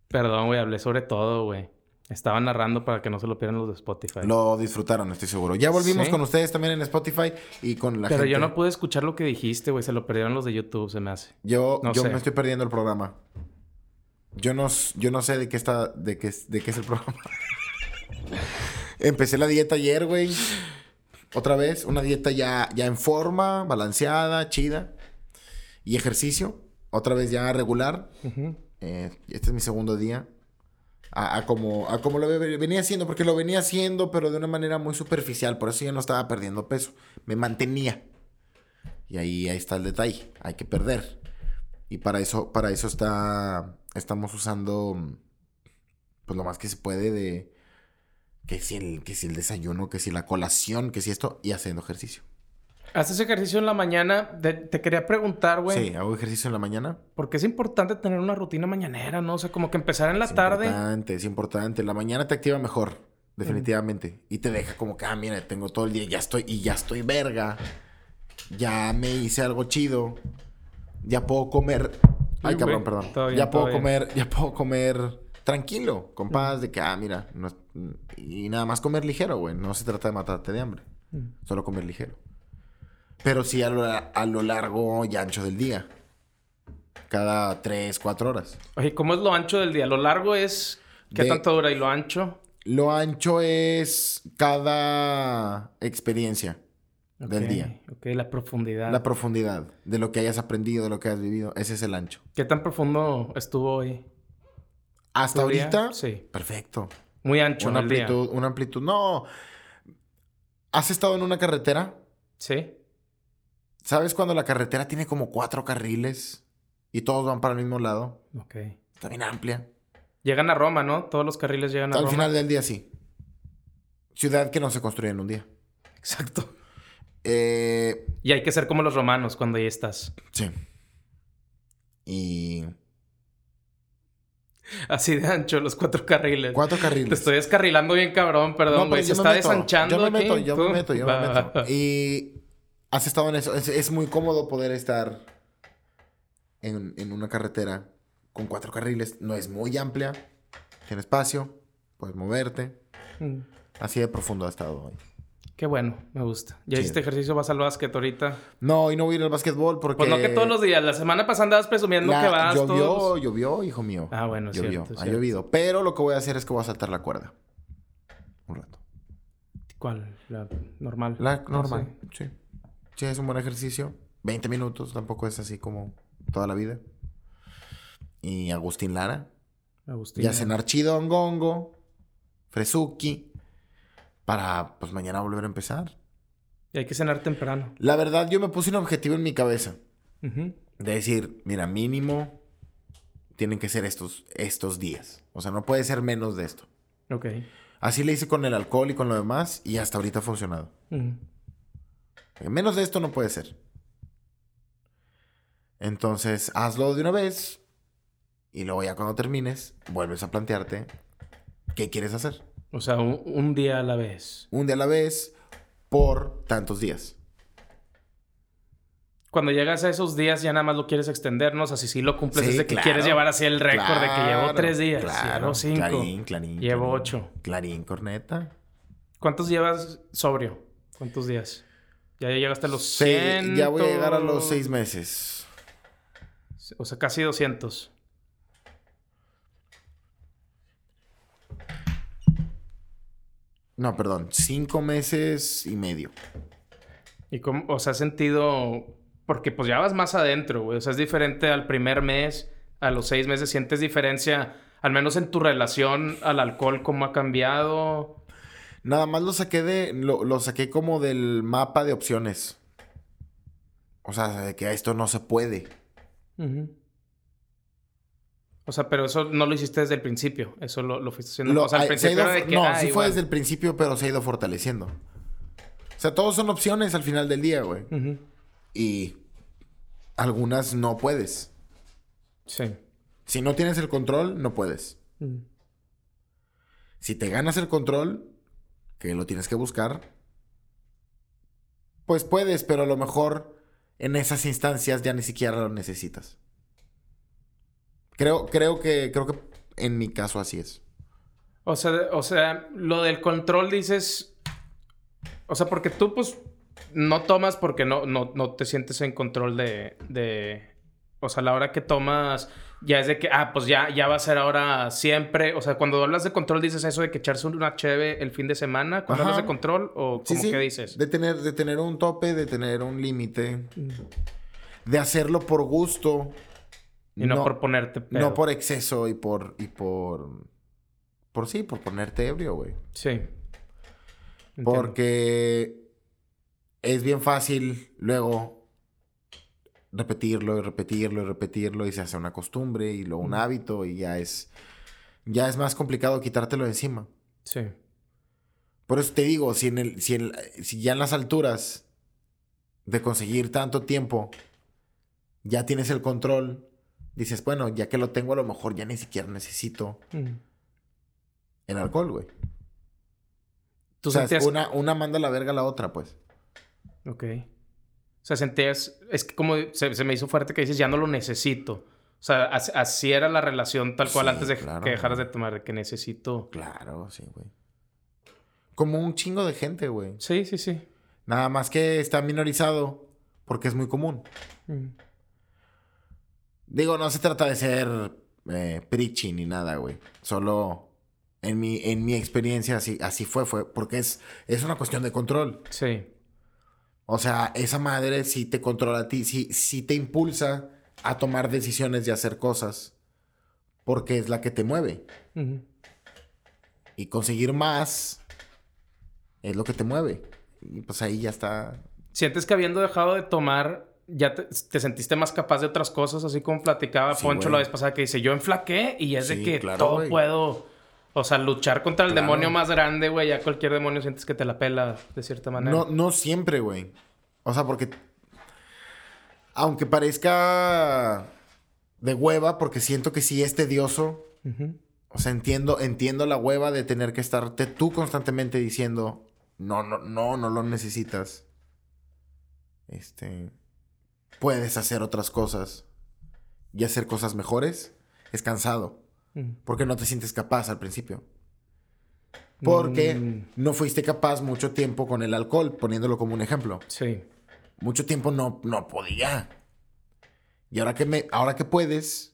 Speaker 2: Perdón, güey. Hablé sobre todo, güey. Estaba narrando para que no se lo pierdan los de Spotify.
Speaker 1: Lo disfrutaron, estoy seguro. Ya volvimos
Speaker 2: Sí.
Speaker 1: con ustedes también en Spotify y con la
Speaker 2: Pero
Speaker 1: gente.
Speaker 2: yo no pude escuchar lo que dijiste, güey. Se lo perdieron los de YouTube, se me hace.
Speaker 1: Yo,
Speaker 2: No
Speaker 1: yo
Speaker 2: sé.
Speaker 1: me estoy perdiendo el programa. Yo no, yo no sé de qué está, de qué, es- de qué es el programa. Empecé la dieta ayer, güey. Otra vez, una dieta ya, ya en forma, balanceada, chida. Y ejercicio, otra vez ya regular. Eh, este es mi segundo día. A, a como, a como lo ve- venía haciendo, porque lo venía haciendo, pero de una manera muy superficial. Por eso yo no estaba perdiendo peso. Me mantenía. Y ahí, ahí está el detalle. Hay que perder. Y para eso, para eso está. Estamos usando. Pues lo más que se puede de. Que si el, que si el desayuno, que si la colación, que si esto. Y haciendo ejercicio.
Speaker 2: Haces ejercicio en la mañana. Te quería preguntar, güey.
Speaker 1: Sí, hago ejercicio en la mañana.
Speaker 2: Porque es importante tener una rutina mañanera, ¿no? O sea, como que empezar en la
Speaker 1: Es
Speaker 2: tarde.
Speaker 1: importante, es importante. La mañana te activa mejor, definitivamente. Y te deja como que, ah, mira, tengo todo el día, ya estoy, y ya estoy verga. Ya me hice algo chido. Ya puedo comer. Ay, cabrón, perdón.
Speaker 2: Bien,
Speaker 1: ya puedo comer, ya puedo comer tranquilo, con paz, de que, ah, mira, no es- y nada más comer ligero, güey. No se trata de matarte de hambre.
Speaker 2: Mm.
Speaker 1: Solo comer ligero. Pero sí a lo, a lo largo y ancho del día. Cada tres, cuatro horas.
Speaker 2: Oye, ¿cómo es lo ancho del día? Lo largo es... ¿Qué
Speaker 1: De-
Speaker 2: tanto dura? ¿Y lo ancho?
Speaker 1: Lo ancho es cada experiencia del día.
Speaker 2: Ok, la profundidad.
Speaker 1: La profundidad de lo que hayas aprendido, de lo que has vivido. Ese es el ancho.
Speaker 2: ¿Qué tan profundo estuvo hoy?
Speaker 1: Hasta ahorita,
Speaker 2: Sí.
Speaker 1: perfecto.
Speaker 2: Muy ancho
Speaker 1: Una
Speaker 2: día.
Speaker 1: amplitud, una amplitud. No. ¿Has estado en una carretera?
Speaker 2: Sí.
Speaker 1: ¿Sabes cuando la carretera tiene como cuatro carriles y todos van para el mismo lado?
Speaker 2: Ok.
Speaker 1: Está bien amplia.
Speaker 2: Llegan a Roma, ¿no? Todos los carriles llegan a
Speaker 1: Al
Speaker 2: Roma.
Speaker 1: final del día, sí. Ciudad que no se construye en un día.
Speaker 2: Exacto.
Speaker 1: Eh,
Speaker 2: Y hay que ser como los romanos cuando ahí estás.
Speaker 1: sí. Y
Speaker 2: Así de ancho, los cuatro carriles.
Speaker 1: cuatro carriles.
Speaker 2: Te estoy descarrilando bien cabrón, perdón, güey. Se
Speaker 1: me
Speaker 2: está
Speaker 1: meto,
Speaker 2: desanchando
Speaker 1: Yo me
Speaker 2: aquí.
Speaker 1: meto, yo me meto, yo me. Y has estado en eso. Es, es muy cómodo poder estar en, en una carretera con cuatro carriles. No es muy amplia. Tiene espacio. Puedes moverte.
Speaker 2: Mm.
Speaker 1: Así de profundo ha estado hoy.
Speaker 2: Qué bueno, me gusta. ¿Ya
Speaker 1: Sí.
Speaker 2: hiciste ejercicio? ¿Vas al básquet ahorita?
Speaker 1: No, y no voy a ir al básquetbol porque...
Speaker 2: Pues no que todos los días. La semana pasada andabas presumiendo
Speaker 1: La-
Speaker 2: que vas
Speaker 1: llovió,
Speaker 2: todos.
Speaker 1: llovió, hijo mío.
Speaker 2: Ah, bueno,
Speaker 1: llovió.
Speaker 2: cierto,
Speaker 1: ha
Speaker 2: cierto.
Speaker 1: llovido. Pero lo que voy a hacer es que voy a saltar la cuerda. Un rato.
Speaker 2: ¿Cuál? La normal.
Speaker 1: La normal, sí. Sí, es un buen ejercicio. 20 minutos, tampoco es así como toda la vida. Y Agustín Lara.
Speaker 2: Agustín.
Speaker 1: Ya cenar chido en Gongo. Fresuki. Para, pues, mañana volver a empezar.
Speaker 2: Y hay que cenar temprano.
Speaker 1: La verdad, yo me puse un objetivo en mi cabeza. De decir, mira, mínimo tienen que ser estos, estos días. O sea, no puede ser menos de esto.
Speaker 2: Ok.
Speaker 1: Así le hice con el alcohol y con lo demás y hasta ahorita ha funcionado.
Speaker 2: Ujú.
Speaker 1: Menos de esto no puede ser. Entonces, hazlo de una vez y luego ya cuando termines, vuelves a plantearte qué quieres hacer.
Speaker 2: O sea, un, un día a la vez.
Speaker 1: Un día a la vez por tantos días.
Speaker 2: Cuando llegas a esos días ya nada más lo quieres extender, ¿no? O sea, si sí lo cumples
Speaker 1: Sí,
Speaker 2: es de que quieres llevar así el récord de que llevo tres días.
Speaker 1: claro.
Speaker 2: Llevo cinco.
Speaker 1: Clarín, clarín.
Speaker 2: Llevo
Speaker 1: clarín.
Speaker 2: ocho.
Speaker 1: Clarín, corneta.
Speaker 2: ¿Cuántos llevas sobrio? ¿Cuántos días? Ya llegaste a los
Speaker 1: Sí,
Speaker 2: 100.
Speaker 1: ya voy a llegar a los seis meses.
Speaker 2: O sea, casi 200.
Speaker 1: No, perdón, cinco meses y medio.
Speaker 2: Y cómo, o sea, has sentido... Porque pues ya vas más adentro, güey. O sea, es diferente al primer mes, a los seis meses. ¿Sientes diferencia, al menos en tu relación al alcohol, cómo ha cambiado?
Speaker 1: Nada más lo saqué de. Lo, lo saqué como del mapa de opciones. O sea, de que esto no se puede.
Speaker 2: O sea, pero eso no lo hiciste desde el principio. Eso lo, lo fuiste haciendo.
Speaker 1: Lo-
Speaker 2: o sea, al
Speaker 1: se
Speaker 2: principio
Speaker 1: ido
Speaker 2: de que...
Speaker 1: no,
Speaker 2: ah,
Speaker 1: sí fue desde el principio, pero se ha ido fortaleciendo. O sea, todos son opciones al final del día, güey. Y algunas no puedes.
Speaker 2: Sí.
Speaker 1: Si no tienes el control, no puedes. Si te ganas el control, que lo tienes que buscar, pues puedes, pero a lo mejor en esas instancias ya ni siquiera lo necesitas. Creo, creo que, creo que en mi caso así es.
Speaker 2: O sea, o sea, lo del control dices. O sea, porque tú, pues, no tomas porque no, no, no te sientes en control de, de. O sea, la hora que tomas, ya es de que, ah, pues ya, ya va a ser ahora siempre. O sea, cuando hablas de control, dices eso de que echarse una cheve el fin de semana. Cuando
Speaker 1: Ajá.
Speaker 2: hablas de control, o como
Speaker 1: sí.
Speaker 2: que dices.
Speaker 1: De tener, de tener un tope, de tener un límite, de hacerlo por gusto.
Speaker 2: Y no, por ponerte pedo.
Speaker 1: no por exceso y por, y por, por sí, por ponerte ebrio, güey.
Speaker 2: Sí. Entiendo.
Speaker 1: Porque es bien fácil luego repetirlo y repetirlo y repetirlo y se hace una costumbre y luego un hábito y ya es ya es más complicado quitártelo de encima.
Speaker 2: Sí.
Speaker 1: Por eso te digo, si en el si, en- si ya en las alturas de conseguir tanto tiempo, ya tienes el control, dices, bueno, ya que lo tengo, a lo mejor ya ni siquiera necesito
Speaker 2: Mm.
Speaker 1: el alcohol, güey.
Speaker 2: ¿Tú
Speaker 1: O sea,
Speaker 2: sentías...
Speaker 1: una, una manda la verga a la otra, pues.
Speaker 2: Ok. O sea, sentías... Es que como se, se me hizo fuerte que dices, ya no lo necesito. O sea, as- así, era la relación tal cual
Speaker 1: Sí,
Speaker 2: antes de
Speaker 1: claro,
Speaker 2: que dejaras de tomar, de que necesito...
Speaker 1: Claro, sí, güey. Como un chingo de gente, güey.
Speaker 2: Sí, sí, sí.
Speaker 1: Nada más que está minorizado porque es muy común.
Speaker 2: Mm.
Speaker 1: Digo, no se trata de ser eh, preachy ni nada, güey. Solo en mi, en mi experiencia así, así fue, fue. Porque es, es una cuestión de control.
Speaker 2: Sí.
Speaker 1: O sea, esa madre sí te controla a ti, sí, sí te impulsa a tomar decisiones y hacer cosas. Porque es la que te mueve. Y conseguir más es lo que te mueve. Y pues ahí ya está.
Speaker 2: ¿Sientes que habiendo dejado de tomar, ya te, te sentiste más capaz de otras cosas? Así como platicaba
Speaker 1: Sí,
Speaker 2: Poncho
Speaker 1: güey.
Speaker 2: la vez pasada que dice, yo enflaqué y es de que
Speaker 1: claro,
Speaker 2: todo
Speaker 1: güey.
Speaker 2: puedo... O sea, luchar contra el
Speaker 1: Claro.
Speaker 2: demonio más grande, güey. Ya cualquier demonio sientes que te la pela de cierta manera.
Speaker 1: No, no siempre, güey. O sea, porque. Aunque parezca de hueva, porque siento que sí es tedioso. O sea, entiendo, entiendo la hueva de tener que estarte tú constantemente diciendo. No, no, no, no lo necesitas. Este. Puedes hacer otras cosas. Y hacer cosas mejores. Es cansado.
Speaker 2: Mm.
Speaker 1: Porque no te sientes capaz al principio. Porque
Speaker 2: Mm.
Speaker 1: no fuiste capaz mucho tiempo con el alcohol, poniéndolo como un ejemplo.
Speaker 2: Sí.
Speaker 1: Mucho tiempo no, no podía. Y ahora que me, ahora que puedes,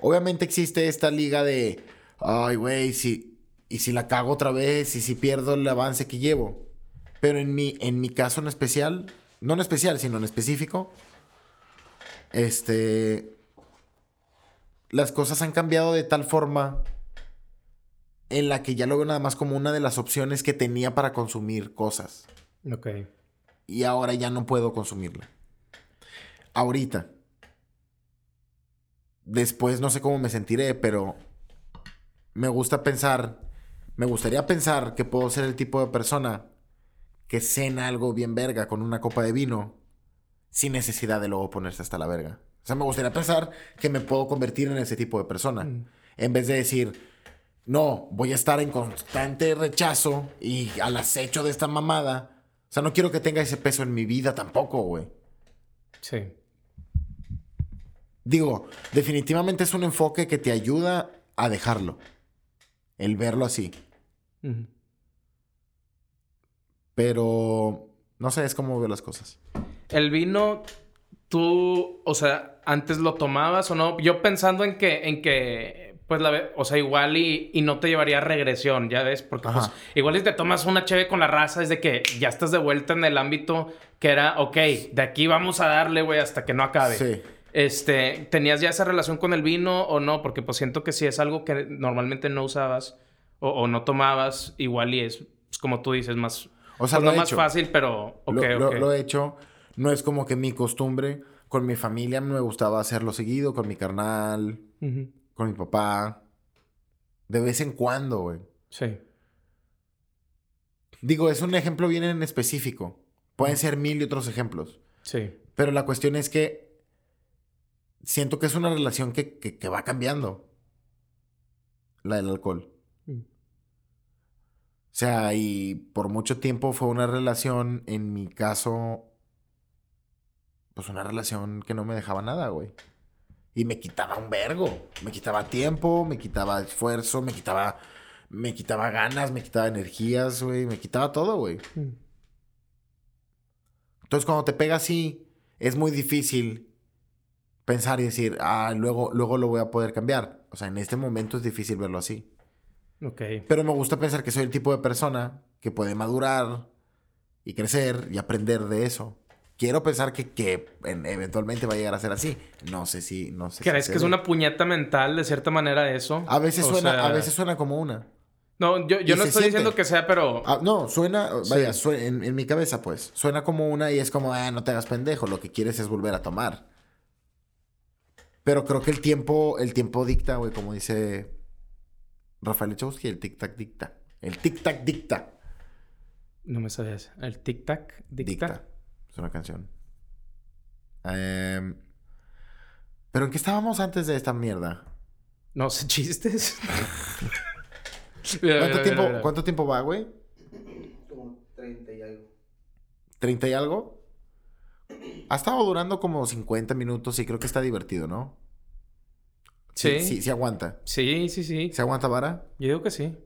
Speaker 1: obviamente existe esta liga de, ay, güey, si, y si la cago otra vez, y si pierdo el avance que llevo. Pero en mi, en mi caso en especial, no en especial, sino en específico, este, las cosas han cambiado de tal forma en la que ya lo veo nada más como una de las opciones que tenía para consumir cosas
Speaker 2: Ok.
Speaker 1: y ahora ya no puedo consumirla. Ahorita. Después no sé cómo me sentiré, pero me gusta pensar, me gustaría pensar que puedo ser el tipo de persona que cena algo bien verga con una copa de vino sin necesidad de luego ponerse hasta la verga. O sea, me gustaría pensar que me puedo convertir en ese tipo de persona.
Speaker 2: Mm.
Speaker 1: En vez de decir, no, voy a estar en constante rechazo y al acecho de esta mamada. O sea, no quiero que tenga ese peso en mi vida tampoco, güey.
Speaker 2: Sí.
Speaker 1: Digo, definitivamente es un enfoque que te ayuda a dejarlo. El verlo así. Pero no sé, es como veo las cosas.
Speaker 2: El vino, tú, o sea, antes lo tomabas o no. Yo pensando en que, en que, pues la, o sea, igual y, y no te llevaría a regresión, ya ves, porque pues igual si te tomas una cheve con la raza es de que ya estás de vuelta en el ámbito que era, ok, de aquí vamos a darle, güey, hasta que no acabe.
Speaker 1: Sí.
Speaker 2: Este, ¿tenías ya esa relación con el vino o no? Porque pues siento que si es algo que normalmente no usabas o, o no tomabas, igual y es, pues, como tú dices, más,
Speaker 1: O sea,
Speaker 2: pues,
Speaker 1: lo
Speaker 2: no
Speaker 1: he
Speaker 2: más
Speaker 1: hecho.
Speaker 2: fácil, pero
Speaker 1: lo, lo-
Speaker 2: ok.
Speaker 1: lo he hecho. No es como que mi costumbre. Con mi familia me gustaba hacerlo seguido, con mi carnal, con mi papá. De vez en cuando, güey.
Speaker 2: Sí.
Speaker 1: Digo, es un ejemplo bien en específico. Pueden ser mil y otros ejemplos.
Speaker 2: Sí.
Speaker 1: Pero la cuestión es que siento que es una relación que, que- que va cambiando. La del alcohol. O sea, y por mucho tiempo fue una relación, en mi caso, pues una relación que no me dejaba nada, güey. Y me quitaba un vergo. Me quitaba tiempo, me quitaba esfuerzo, me quitaba, me quitaba ganas, me quitaba energías, güey. Me quitaba todo, güey.
Speaker 2: Mm.
Speaker 1: Entonces, cuando te pega así, es muy difícil pensar y decir, ah, luego, luego lo voy a poder cambiar. O sea, en este momento es difícil verlo así.
Speaker 2: Ok.
Speaker 1: Pero me gusta pensar que soy el tipo de persona que puede madurar y crecer y aprender de eso. Quiero pensar que, que en- eventualmente va a llegar a ser así. No sé si, no sé si
Speaker 2: ¿Crees
Speaker 1: se
Speaker 2: que es una puñeta mental de cierta manera eso?
Speaker 1: A veces
Speaker 2: O
Speaker 1: suena,
Speaker 2: sea,
Speaker 1: a veces suena como una.
Speaker 2: No, yo, yo no estoy diciendo
Speaker 1: siente.
Speaker 2: que sea, pero...
Speaker 1: Ah, no, suena, vaya,
Speaker 2: Sí.
Speaker 1: sue- en, en mi cabeza, pues. Suena como una y es como, ah, no te hagas pendejo, lo que quieres es volver a tomar. Pero creo que el tiempo, el tiempo dicta, güey, como dice Rafael Echowski, el tic-tac dicta. El tic-tac dicta.
Speaker 2: No me sabías. El tic-tac dicta.
Speaker 1: Dicta. Es una canción. Em, ¿Pero en qué estábamos antes de esta mierda?
Speaker 2: No sé, chistes.
Speaker 1: ¿Cuánto, tiempo, ¿Cuánto tiempo va, güey?
Speaker 3: Como 30 y algo.
Speaker 1: ¿30 y algo? Ha estado durando como 50 minutos y creo que está divertido, ¿no?
Speaker 2: Sí.
Speaker 1: Sí, sí aguanta.
Speaker 2: Sí, sí, sí.
Speaker 1: ¿Se aguanta vara?
Speaker 2: Yo digo que sí.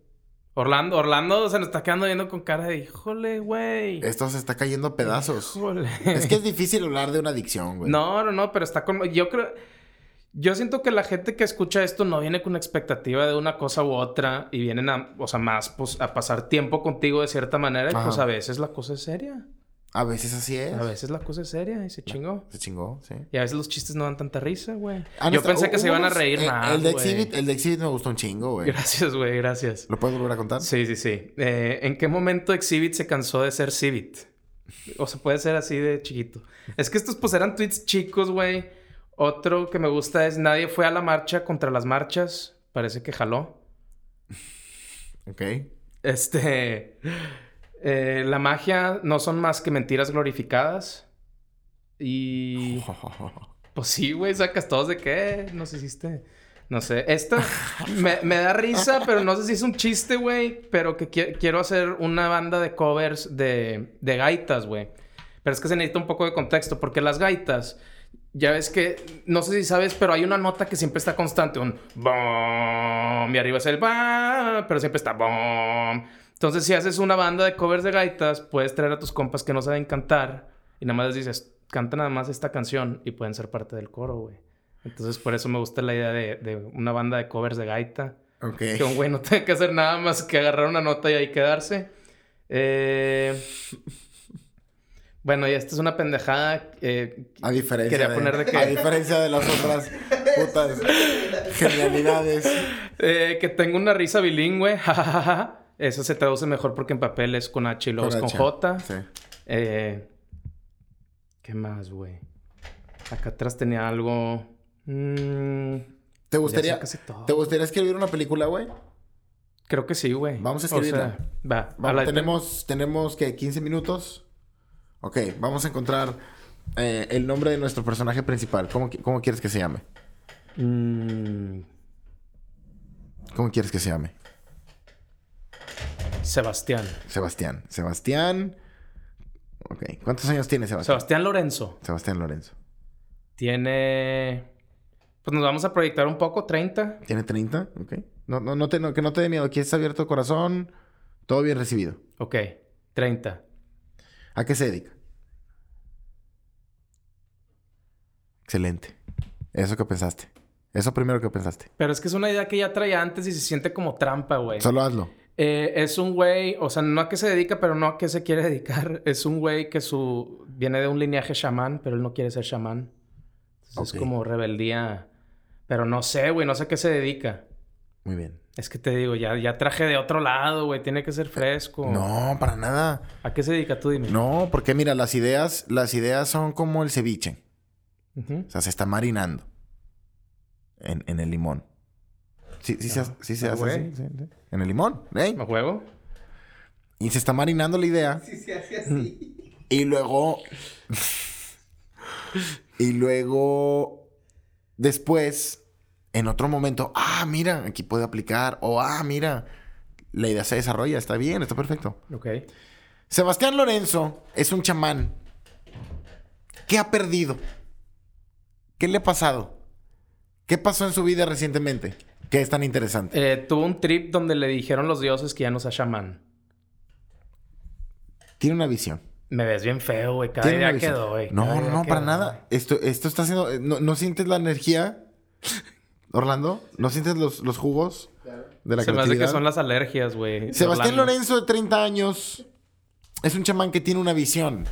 Speaker 2: Orlando, Orlando se nos está quedando viendo con cara de híjole, güey.
Speaker 1: Esto se está cayendo a pedazos.
Speaker 2: Híjole.
Speaker 1: Es que es difícil hablar de una adicción, güey.
Speaker 2: No, no, no, pero está con. Yo creo. Yo siento que la gente que escucha esto no viene con expectativa de una cosa u otra y vienen a, o sea, más pues, a pasar tiempo contigo de cierta manera y
Speaker 1: Ajá.
Speaker 2: pues a veces la cosa es seria.
Speaker 1: A veces así es.
Speaker 2: A veces la cosa es seria y se chingó.
Speaker 1: Se chingó, sí.
Speaker 2: Y a veces los chistes no dan tanta risa, güey.
Speaker 1: Han
Speaker 2: Yo pensé que se iban a
Speaker 1: unos-
Speaker 2: reír
Speaker 1: el,
Speaker 2: más,
Speaker 1: El de
Speaker 2: güey.
Speaker 1: Exhibit, el de Exhibit me gustó un chingo, güey.
Speaker 2: Gracias, güey, gracias.
Speaker 1: ¿Lo puedes volver a contar?
Speaker 2: Sí, sí, sí. Eh, ¿En qué momento Exhibit se cansó de ser Civit? O sea, puede ser así de chiquito. Es que estos pues eran tweets chicos, güey. Otro que me gusta es nadie fue a la marcha contra las marchas. Parece que jaló.
Speaker 1: Ok.
Speaker 2: Este... eh, la magia no son más que mentiras glorificadas. Y... Pues sí, güey, sacas todos de qué. Nos hiciste. No sé. Esta me, me da risa, pero no sé si es un chiste, güey. Pero que qui- quiero hacer una banda de covers de, de gaitas, güey. Pero es que se necesita un poco de contexto, porque las gaitas, ya ves que, no sé si sabes, pero hay una nota que siempre está constante, un bom, y arriba es el bam, pero siempre está bom. Entonces, si haces una banda de covers de gaitas, puedes traer a tus compas que no saben cantar y nada más les dices, canta nada más esta canción y pueden ser parte del coro, güey. Entonces, por eso me gusta la idea de, de una banda de covers de gaita.
Speaker 1: Ok.
Speaker 2: Que un güey no tenga que hacer nada más que agarrar una nota y ahí quedarse. Eh... Bueno, y esta es una pendejada. eh,
Speaker 1: A diferencia
Speaker 2: Quería
Speaker 1: de,
Speaker 2: poner de que-
Speaker 1: A diferencia de las otras putas genialidades.
Speaker 2: eh, que tengo una risa bilingüe. Eso se traduce mejor porque en papel es con H y luego es con
Speaker 1: H.
Speaker 2: J.
Speaker 1: Sí.
Speaker 2: Eh, ¿Qué más, güey? Acá atrás tenía algo. Mm,
Speaker 1: ¿Te gustaría,
Speaker 2: sé casi todo.
Speaker 1: ¿Te gustaría escribir una película, güey?
Speaker 2: Creo que sí, güey.
Speaker 1: Vamos a
Speaker 2: O sea,
Speaker 1: escribirla.
Speaker 2: va. a
Speaker 1: Vamos,
Speaker 2: la-
Speaker 1: tenemos, tenemos que 15 minutos. Ok, vamos a encontrar eh, el nombre de nuestro personaje principal. ¿Cómo, cómo quieres que se llame?
Speaker 2: Mm,
Speaker 1: ¿Cómo quieres que se llame?
Speaker 2: Sebastián.
Speaker 1: Sebastián. Sebastián. Ok. ¿Cuántos años tiene Sebastián?
Speaker 2: Sebastián Lorenzo.
Speaker 1: Sebastián Lorenzo.
Speaker 2: Tiene. Pues nos vamos a proyectar un poco, 30.
Speaker 1: ¿Tiene 30? Ok. No, no, no te, no- que no te dé miedo. Aquí está abierto de corazón. Todo bien recibido.
Speaker 2: Ok, 30.
Speaker 1: ¿A qué se dedica? Excelente. Eso que pensaste. Eso primero que pensaste.
Speaker 2: Pero es que es una idea que ya traía antes y se siente como trampa, güey.
Speaker 1: Solo hazlo.
Speaker 2: Eh, es un güey, o sea, no a qué se dedica, pero no a qué se quiere dedicar. Es un güey que su viene de un linaje chamán, pero él no quiere ser chamán. Entonces es como rebeldía. Pero no sé, güey, no sé a qué se dedica.
Speaker 1: Muy bien.
Speaker 2: Es que te digo, ya, ya traje de otro lado, güey. Tiene que ser fresco.
Speaker 1: No, para nada.
Speaker 2: ¿A qué se dedica tú, dime?
Speaker 1: No, porque mira, las ideas, las ideas son como el ceviche. O sea, se está marinando en, en el limón. Sí, sí, se, hace- sí se
Speaker 2: ah,
Speaker 1: hace así, sí, sí. En el limón, ¿eh?
Speaker 2: ¿Me juego?
Speaker 1: Y se está marinando la idea.
Speaker 3: Sí, se hace así.
Speaker 1: Y luego. y luego. Después, en otro momento, ah, mira, aquí puede aplicar. O ah, mira, la idea se desarrolla, está bien, está perfecto.
Speaker 2: Ok.
Speaker 1: Sebastián Lorenzo es un chamán. ¿Qué ha perdido? ¿Qué le ha pasado? ¿Qué pasó en su vida recientemente? ¿Qué es tan interesante?
Speaker 2: Eh, tuvo un trip donde le dijeron los dioses que ya no sea chamán.
Speaker 1: Tiene una visión.
Speaker 2: Me ves bien feo, güey. Cada
Speaker 1: Tiene visión.
Speaker 2: quedó, güey.
Speaker 1: No,
Speaker 2: idea
Speaker 1: no, para nada. Esto, esto está haciendo. ¿no, no sientes la energía? Orlando, ¿no sientes los, los jugos de la
Speaker 2: Se me hace que son las alergias, güey.
Speaker 1: Sebastián
Speaker 2: Orlando.
Speaker 1: Lorenzo, de 30 años, es un chamán que tiene una visión.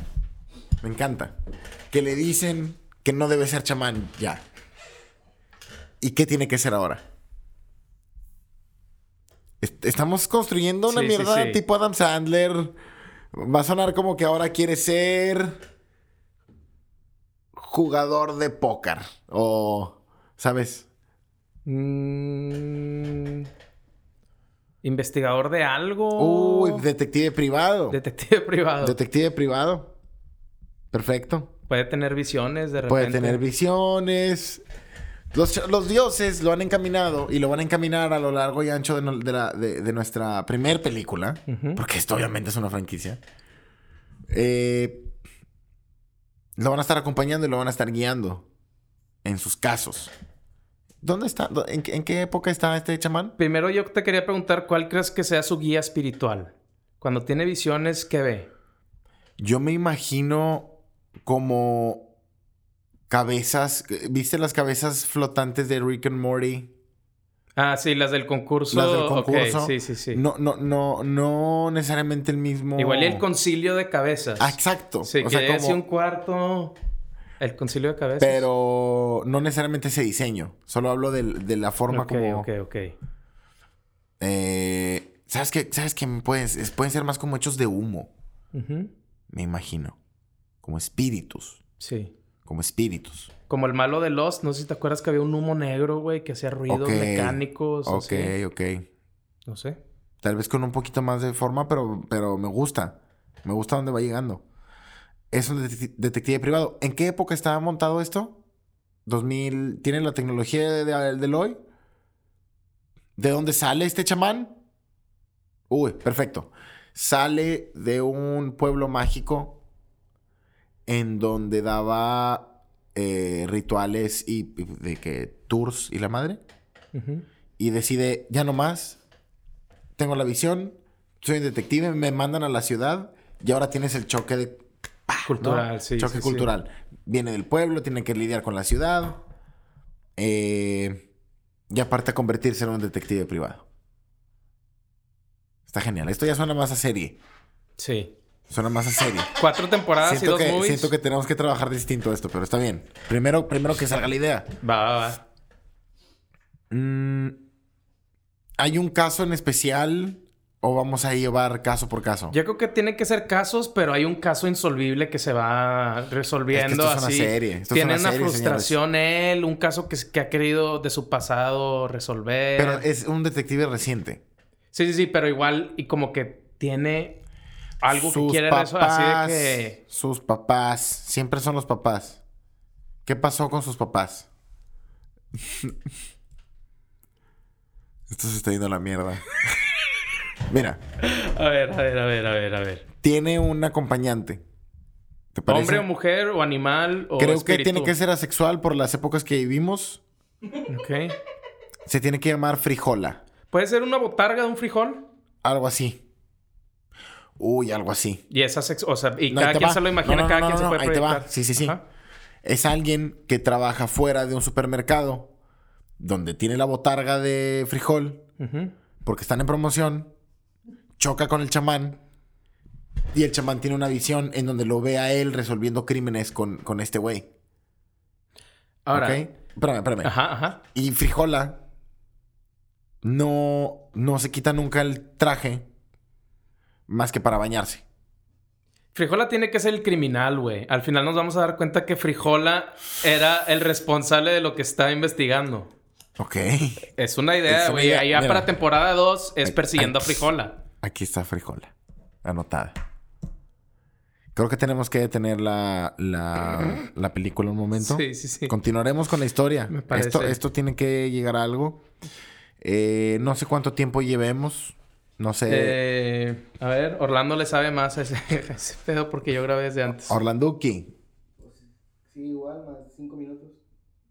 Speaker 1: Me encanta. Que le dicen que no debe ser chamán ya. ¿Y qué tiene que ser ahora? Est- Estamos construyendo una
Speaker 2: Sí, sí,
Speaker 1: mierda
Speaker 2: sí.
Speaker 1: tipo Adam Sandler. Va a sonar como que ahora quiere ser jugador de póker. O, ¿sabes?
Speaker 2: Mm, Investigador de algo.
Speaker 1: Uy, detective privado.
Speaker 2: Detective privado.
Speaker 1: Detective privado. Perfecto.
Speaker 2: Puede tener visiones de repente.
Speaker 1: Puede tener visiones. Los, los dioses lo han encaminado y lo van a encaminar a lo largo y ancho de, no- de la- de- de nuestra primer película. Porque esto obviamente es una franquicia. Eh, lo van a estar acompañando y lo van a estar guiando en sus casos. ¿Dónde está? ¿Dó- ¿En, en qué época está este chamán?
Speaker 2: Primero yo te quería preguntar cuál crees que sea su guía espiritual. Cuando tiene visiones, ¿qué ve?
Speaker 1: Yo me imagino como cabezas. ¿Viste las cabezas flotantes de Rick and Morty?
Speaker 2: Ah, sí, las del concurso.
Speaker 1: Las del
Speaker 2: Ok,
Speaker 1: concurso.
Speaker 2: sí, sí, sí.
Speaker 1: No, no, no, no necesariamente el mismo.
Speaker 2: Igual y el concilio de cabezas.
Speaker 1: Ah, exacto.
Speaker 2: Sí,
Speaker 1: o
Speaker 2: que
Speaker 1: sea, como-
Speaker 2: un cuarto. El concilio de cabezas.
Speaker 1: Pero no necesariamente ese diseño. Solo hablo del- de, la forma
Speaker 2: Ok,
Speaker 1: como.
Speaker 2: ok, ok.
Speaker 1: eh, ¿Sabes qué? ¿Sabes qué? Pueden, pueden ser más como hechos de humo. Me imagino. Como espíritus.
Speaker 2: Sí.
Speaker 1: Como espíritus.
Speaker 2: Como el malo de Lost, no sé si te acuerdas que había un humo negro, güey, que hacía ruidos mecánicos.
Speaker 1: Ok,
Speaker 2: así.
Speaker 1: ok.
Speaker 2: No sé.
Speaker 1: Tal vez con un poquito más de forma, pero, pero me gusta. Me gusta dónde va llegando. Es un detecti- detective privado. ¿En qué época estaba montado esto? ¿2000? ¿Tiene la tecnología de, de, del hoy? ¿De dónde sale este chamán? Uy, perfecto. Sale de un pueblo mágico en donde daba eh, rituales y, y de que tours y la madre y decide, ya no más, tengo la visión, soy un detective, me mandan a la ciudad y ahora tienes el choque de... ¡pah! ¿no?
Speaker 2: Cultural, sí.
Speaker 1: Choque
Speaker 2: sí, sí.
Speaker 1: cultural. Viene del pueblo, tiene que lidiar con la ciudad. eh, y aparte a convertirse en un detective privado. Está genial. Esto ya suena más a serie.
Speaker 2: Sí.
Speaker 1: Suena más a serie.
Speaker 2: Cuatro temporadas y
Speaker 1: siento,
Speaker 2: dos
Speaker 1: que,
Speaker 2: movies.
Speaker 1: siento que tenemos que trabajar distinto esto, pero está bien. Primero, primero que salga la idea.
Speaker 2: Va, va, va.
Speaker 1: Mm, ¿Hay un caso en especial o vamos a llevar caso por caso?
Speaker 2: Yo creo que tiene que ser casos, pero hay un caso insolvible que se va resolviendo
Speaker 1: Es que esto es una
Speaker 2: así.
Speaker 1: serie, esto
Speaker 2: Tiene
Speaker 1: una
Speaker 2: una,
Speaker 1: serie,
Speaker 2: frustración él, un caso que, que ha querido de su pasado resolver.
Speaker 1: Pero es un detective reciente.
Speaker 2: Sí, sí, sí, pero igual y como que tiene algo que
Speaker 1: Sus
Speaker 2: quiere resolver. Así
Speaker 1: papás,
Speaker 2: de que...
Speaker 1: Sus papás. Siempre son los papás. ¿Qué pasó con sus papás? Esto se está yendo a la mierda. Mira,
Speaker 2: A ver, a ver, a ver, a ver, a ver.
Speaker 1: tiene un acompañante. ¿Te parece?
Speaker 2: Hombre o mujer o animal o
Speaker 1: Creo que tiene que ser asexual por las épocas que vivimos.
Speaker 2: Ok.
Speaker 1: Se tiene que llamar frijola.
Speaker 2: ¿Puede ser una botarga de un frijol?
Speaker 1: Algo así. Uy, algo así.
Speaker 2: Y. O sea, y
Speaker 1: No,
Speaker 2: cada quien
Speaker 1: va.
Speaker 2: se lo imagina,
Speaker 1: No, no,
Speaker 2: cada quien se puede
Speaker 1: ahí te va. Sí, sí, sí.
Speaker 2: Ajá.
Speaker 1: Es alguien que trabaja fuera de un supermercado donde tiene la botarga de frijol porque están en promoción, choca con el chamán y el chamán tiene una visión en donde lo ve a él resolviendo crímenes con, con este güey.
Speaker 2: Ahora...
Speaker 1: ¿Ok? Espérame, espérame.
Speaker 2: Ajá, ajá.
Speaker 1: Y Frijola no, no se quita nunca el traje más que para bañarse.
Speaker 2: Frijola tiene que ser el criminal, güey. Al final nos vamos a dar cuenta que Frijola era el responsable de lo que está investigando.
Speaker 1: Ok.
Speaker 2: Es una idea, güey. Allá
Speaker 1: Mira.
Speaker 2: para temporada 2 es persiguiendo a Frijola.
Speaker 1: Aquí está Frijola. Anotada. Creo que tenemos que detener la, la, la película un momento.
Speaker 2: Sí, sí, sí.
Speaker 1: Continuaremos con la historia.
Speaker 2: Me parece.
Speaker 1: Esto, esto tiene que llegar a algo. Eh, no sé cuánto tiempo llevemos. No sé.
Speaker 2: Eh, a ver, Orlando le sabe más a ese, a ese pedo porque yo grabé desde antes.
Speaker 1: Orlanduki,
Speaker 3: Sí, igual, más 5 minutos.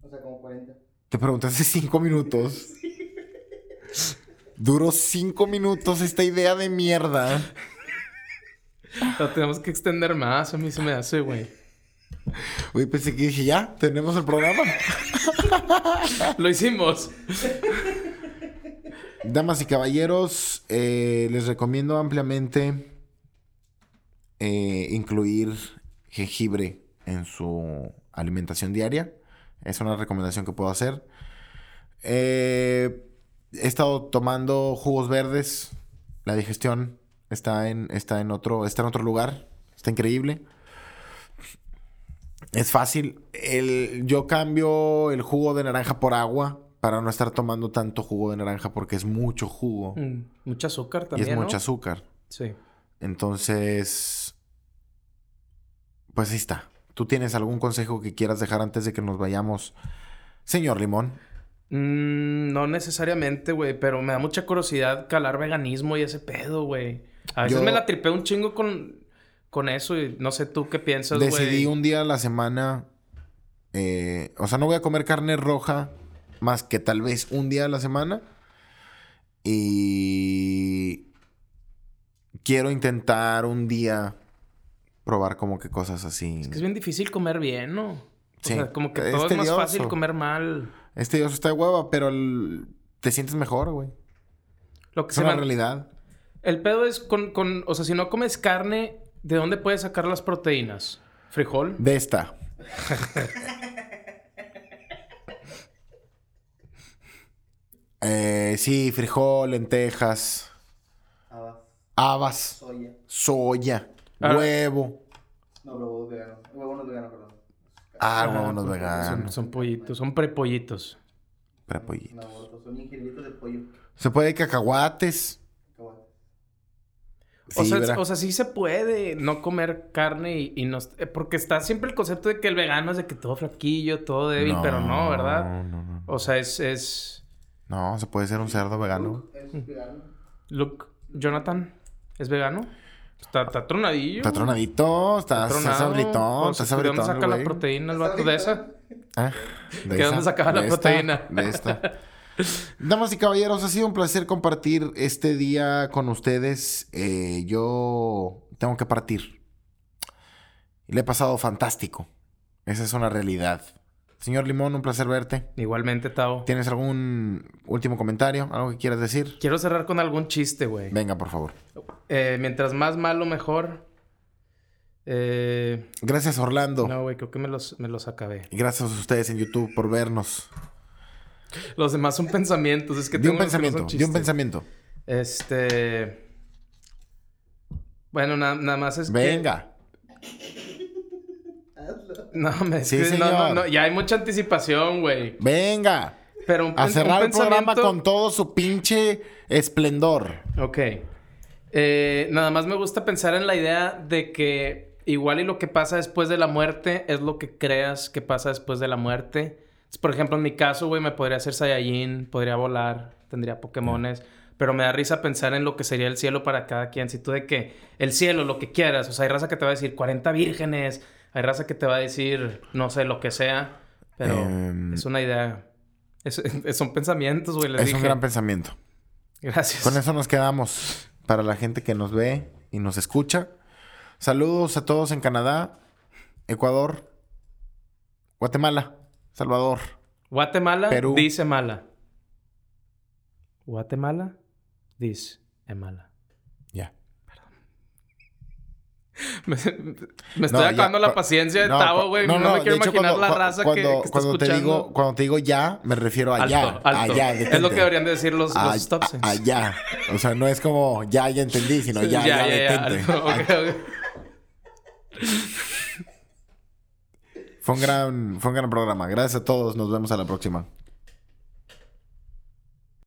Speaker 3: O sea, como 40.
Speaker 1: te pregunté hace cinco minutos. Duró cinco minutos esta idea de mierda.
Speaker 2: Lo tenemos que extender más. A mí se me hace, güey.
Speaker 1: Uy, pensé que dije, ya, tenemos el programa.
Speaker 2: Lo hicimos.
Speaker 1: Damas y caballeros, eh, les recomiendo ampliamente eh, incluir jengibre en su alimentación diaria. Es una recomendación que puedo hacer. Eh, he estado tomando jugos verdes. La digestión está en, está en otro, está en otro lugar. Está increíble. Es fácil. Yo cambio el jugo de naranja por agua para no estar tomando tanto jugo de naranja porque es mucho jugo
Speaker 2: Mm, mucho azúcar
Speaker 1: y
Speaker 2: también,
Speaker 1: es
Speaker 2: ¿no?
Speaker 1: mucho azúcar.
Speaker 2: Sí.
Speaker 1: Entonces, pues ahí está. ¿Tú tienes algún consejo que quieras dejar antes de que nos vayamos, señor Limón?
Speaker 2: Mm, no necesariamente, güey, pero me da mucha curiosidad calar veganismo y ese pedo, güey. A veces
Speaker 1: Yo-
Speaker 2: me la tripé un chingo con, con eso y no sé tú qué piensas, güey.
Speaker 1: Decidí un día a la semana, eh, o sea, no voy a comer carne roja más que tal vez un día a la semana. Y quiero intentar un día probar como que cosas así.
Speaker 2: Es que es bien difícil comer bien, ¿no? O
Speaker 1: Sí.
Speaker 2: sea, como que todo es, más fácil comer mal.
Speaker 1: Este Dios está de hueva, pero el- te sientes mejor, güey.
Speaker 2: Lo que
Speaker 1: Es
Speaker 2: se
Speaker 1: una realidad.
Speaker 2: El pedo es con, con... O sea, si no comes carne, ¿de dónde puedes sacar las proteínas? ¿Frijol?
Speaker 1: De esta. eh, sí, frijol, lentejas,
Speaker 3: Habas.
Speaker 1: habas,
Speaker 3: Soya.
Speaker 1: soya,
Speaker 2: Ah.
Speaker 1: huevo.
Speaker 3: No, pero huevo vegano. Huevo no es vegano, perdón.
Speaker 1: Ah,
Speaker 2: Ah,
Speaker 1: huevos
Speaker 2: Son,
Speaker 1: veganos.
Speaker 2: son pollitos, son prepollitos.
Speaker 1: Prepollito.
Speaker 3: No, son ingenieritos de pollo.
Speaker 1: Se puede cacahuates.
Speaker 3: Cacahuate.
Speaker 2: O,
Speaker 1: Sí,
Speaker 2: sea,
Speaker 1: ¿verdad?
Speaker 2: o sea, sí se puede no comer carne y, y no... eh, Porque está siempre el concepto de que el vegano es de que todo flaquillo, todo débil, pero no, ¿verdad?
Speaker 1: No, no, no.
Speaker 2: O sea, es... es...
Speaker 1: No, se puede ser un cerdo vegano.
Speaker 3: Es vegano.
Speaker 2: Luke, Jonathan, ¿es vegano? Está, está tronadillo.
Speaker 1: Está tronadito, está, está sabritón,
Speaker 2: ¿De dónde saca la proteína el vato de esa?
Speaker 1: Ah, de
Speaker 2: ¿Que dónde sacaba la
Speaker 1: esta,
Speaker 2: proteína?
Speaker 1: de esta. Damas y caballeros, ha sido un placer compartir este día con ustedes. Eh, yo tengo que partir. Le he pasado fantástico. Esa es una realidad. Señor Limón, un placer verte.
Speaker 2: Igualmente, Tao.
Speaker 1: ¿Tienes algún último comentario? ¿Algo que quieras decir?
Speaker 2: Quiero cerrar con algún chiste, güey.
Speaker 1: Venga, por favor.
Speaker 2: Eh, mientras más malo, mejor. Eh,
Speaker 1: Gracias, Orlando.
Speaker 2: no, güey, creo que me los, me los acabé.
Speaker 1: Y gracias a ustedes en YouTube por vernos.
Speaker 2: Los demás son pensamientos. Es que
Speaker 1: De un
Speaker 2: tengo
Speaker 1: pensamiento, de un pensamiento.
Speaker 2: Este. Bueno, na- nada más es
Speaker 1: Venga.
Speaker 2: No, me
Speaker 1: Sí,
Speaker 2: que- no, no,
Speaker 1: señor.
Speaker 2: no, ya hay mucha anticipación, güey.
Speaker 1: Venga.
Speaker 2: Pero un,
Speaker 1: A
Speaker 2: un
Speaker 1: cerrar el programa con todo su pinche esplendor.
Speaker 2: Ok. Eh, nada más me gusta pensar en la idea de que igual y lo que pasa después de la muerte es lo que creas que pasa después de la muerte. Por ejemplo, en mi caso, güey, me podría hacer Saiyajin, podría volar, tendría Pokémones. Pero me da risa pensar en lo que sería el cielo para cada quien. Si tú de que el cielo, lo que quieras. O sea, hay raza que te va a decir 40 vírgenes. Hay raza que te va a decir, no sé, lo que sea. Pero
Speaker 1: Em,
Speaker 2: es una idea. Es- son pensamientos, güey. Les
Speaker 1: es
Speaker 2: dije.
Speaker 1: un gran pensamiento.
Speaker 2: Gracias.
Speaker 1: Con eso nos quedamos. Para la gente que nos ve y nos escucha. Saludos a todos en Canadá, Ecuador, Guatemala, Salvador.
Speaker 2: Guatemala
Speaker 1: Perú.
Speaker 2: dice mala. Guatemala dice mala.
Speaker 1: Ya.
Speaker 2: Me, me estoy
Speaker 1: ya,
Speaker 2: acabando la paciencia de
Speaker 1: no,
Speaker 2: Tavo, güey. No, me
Speaker 1: de
Speaker 2: quiero
Speaker 1: hecho,
Speaker 2: imaginar
Speaker 1: cuando-
Speaker 2: la raza que-
Speaker 1: cuando,
Speaker 2: que, está
Speaker 1: cuando te
Speaker 2: escuchando.
Speaker 1: digo Cuando te digo ya, me refiero a
Speaker 2: alto,
Speaker 1: ya.
Speaker 2: alto.
Speaker 1: Allá,
Speaker 2: es lo
Speaker 1: detente.
Speaker 2: que deberían de decir los, los
Speaker 1: A-
Speaker 2: stop signs.
Speaker 1: Allá. O sea, no es como ya, ya entendí, sino ya, ya, detente.
Speaker 2: alto. Ok, ok.
Speaker 1: Fue un gran, fue un gran programa. Gracias a todos. Nos vemos a la próxima.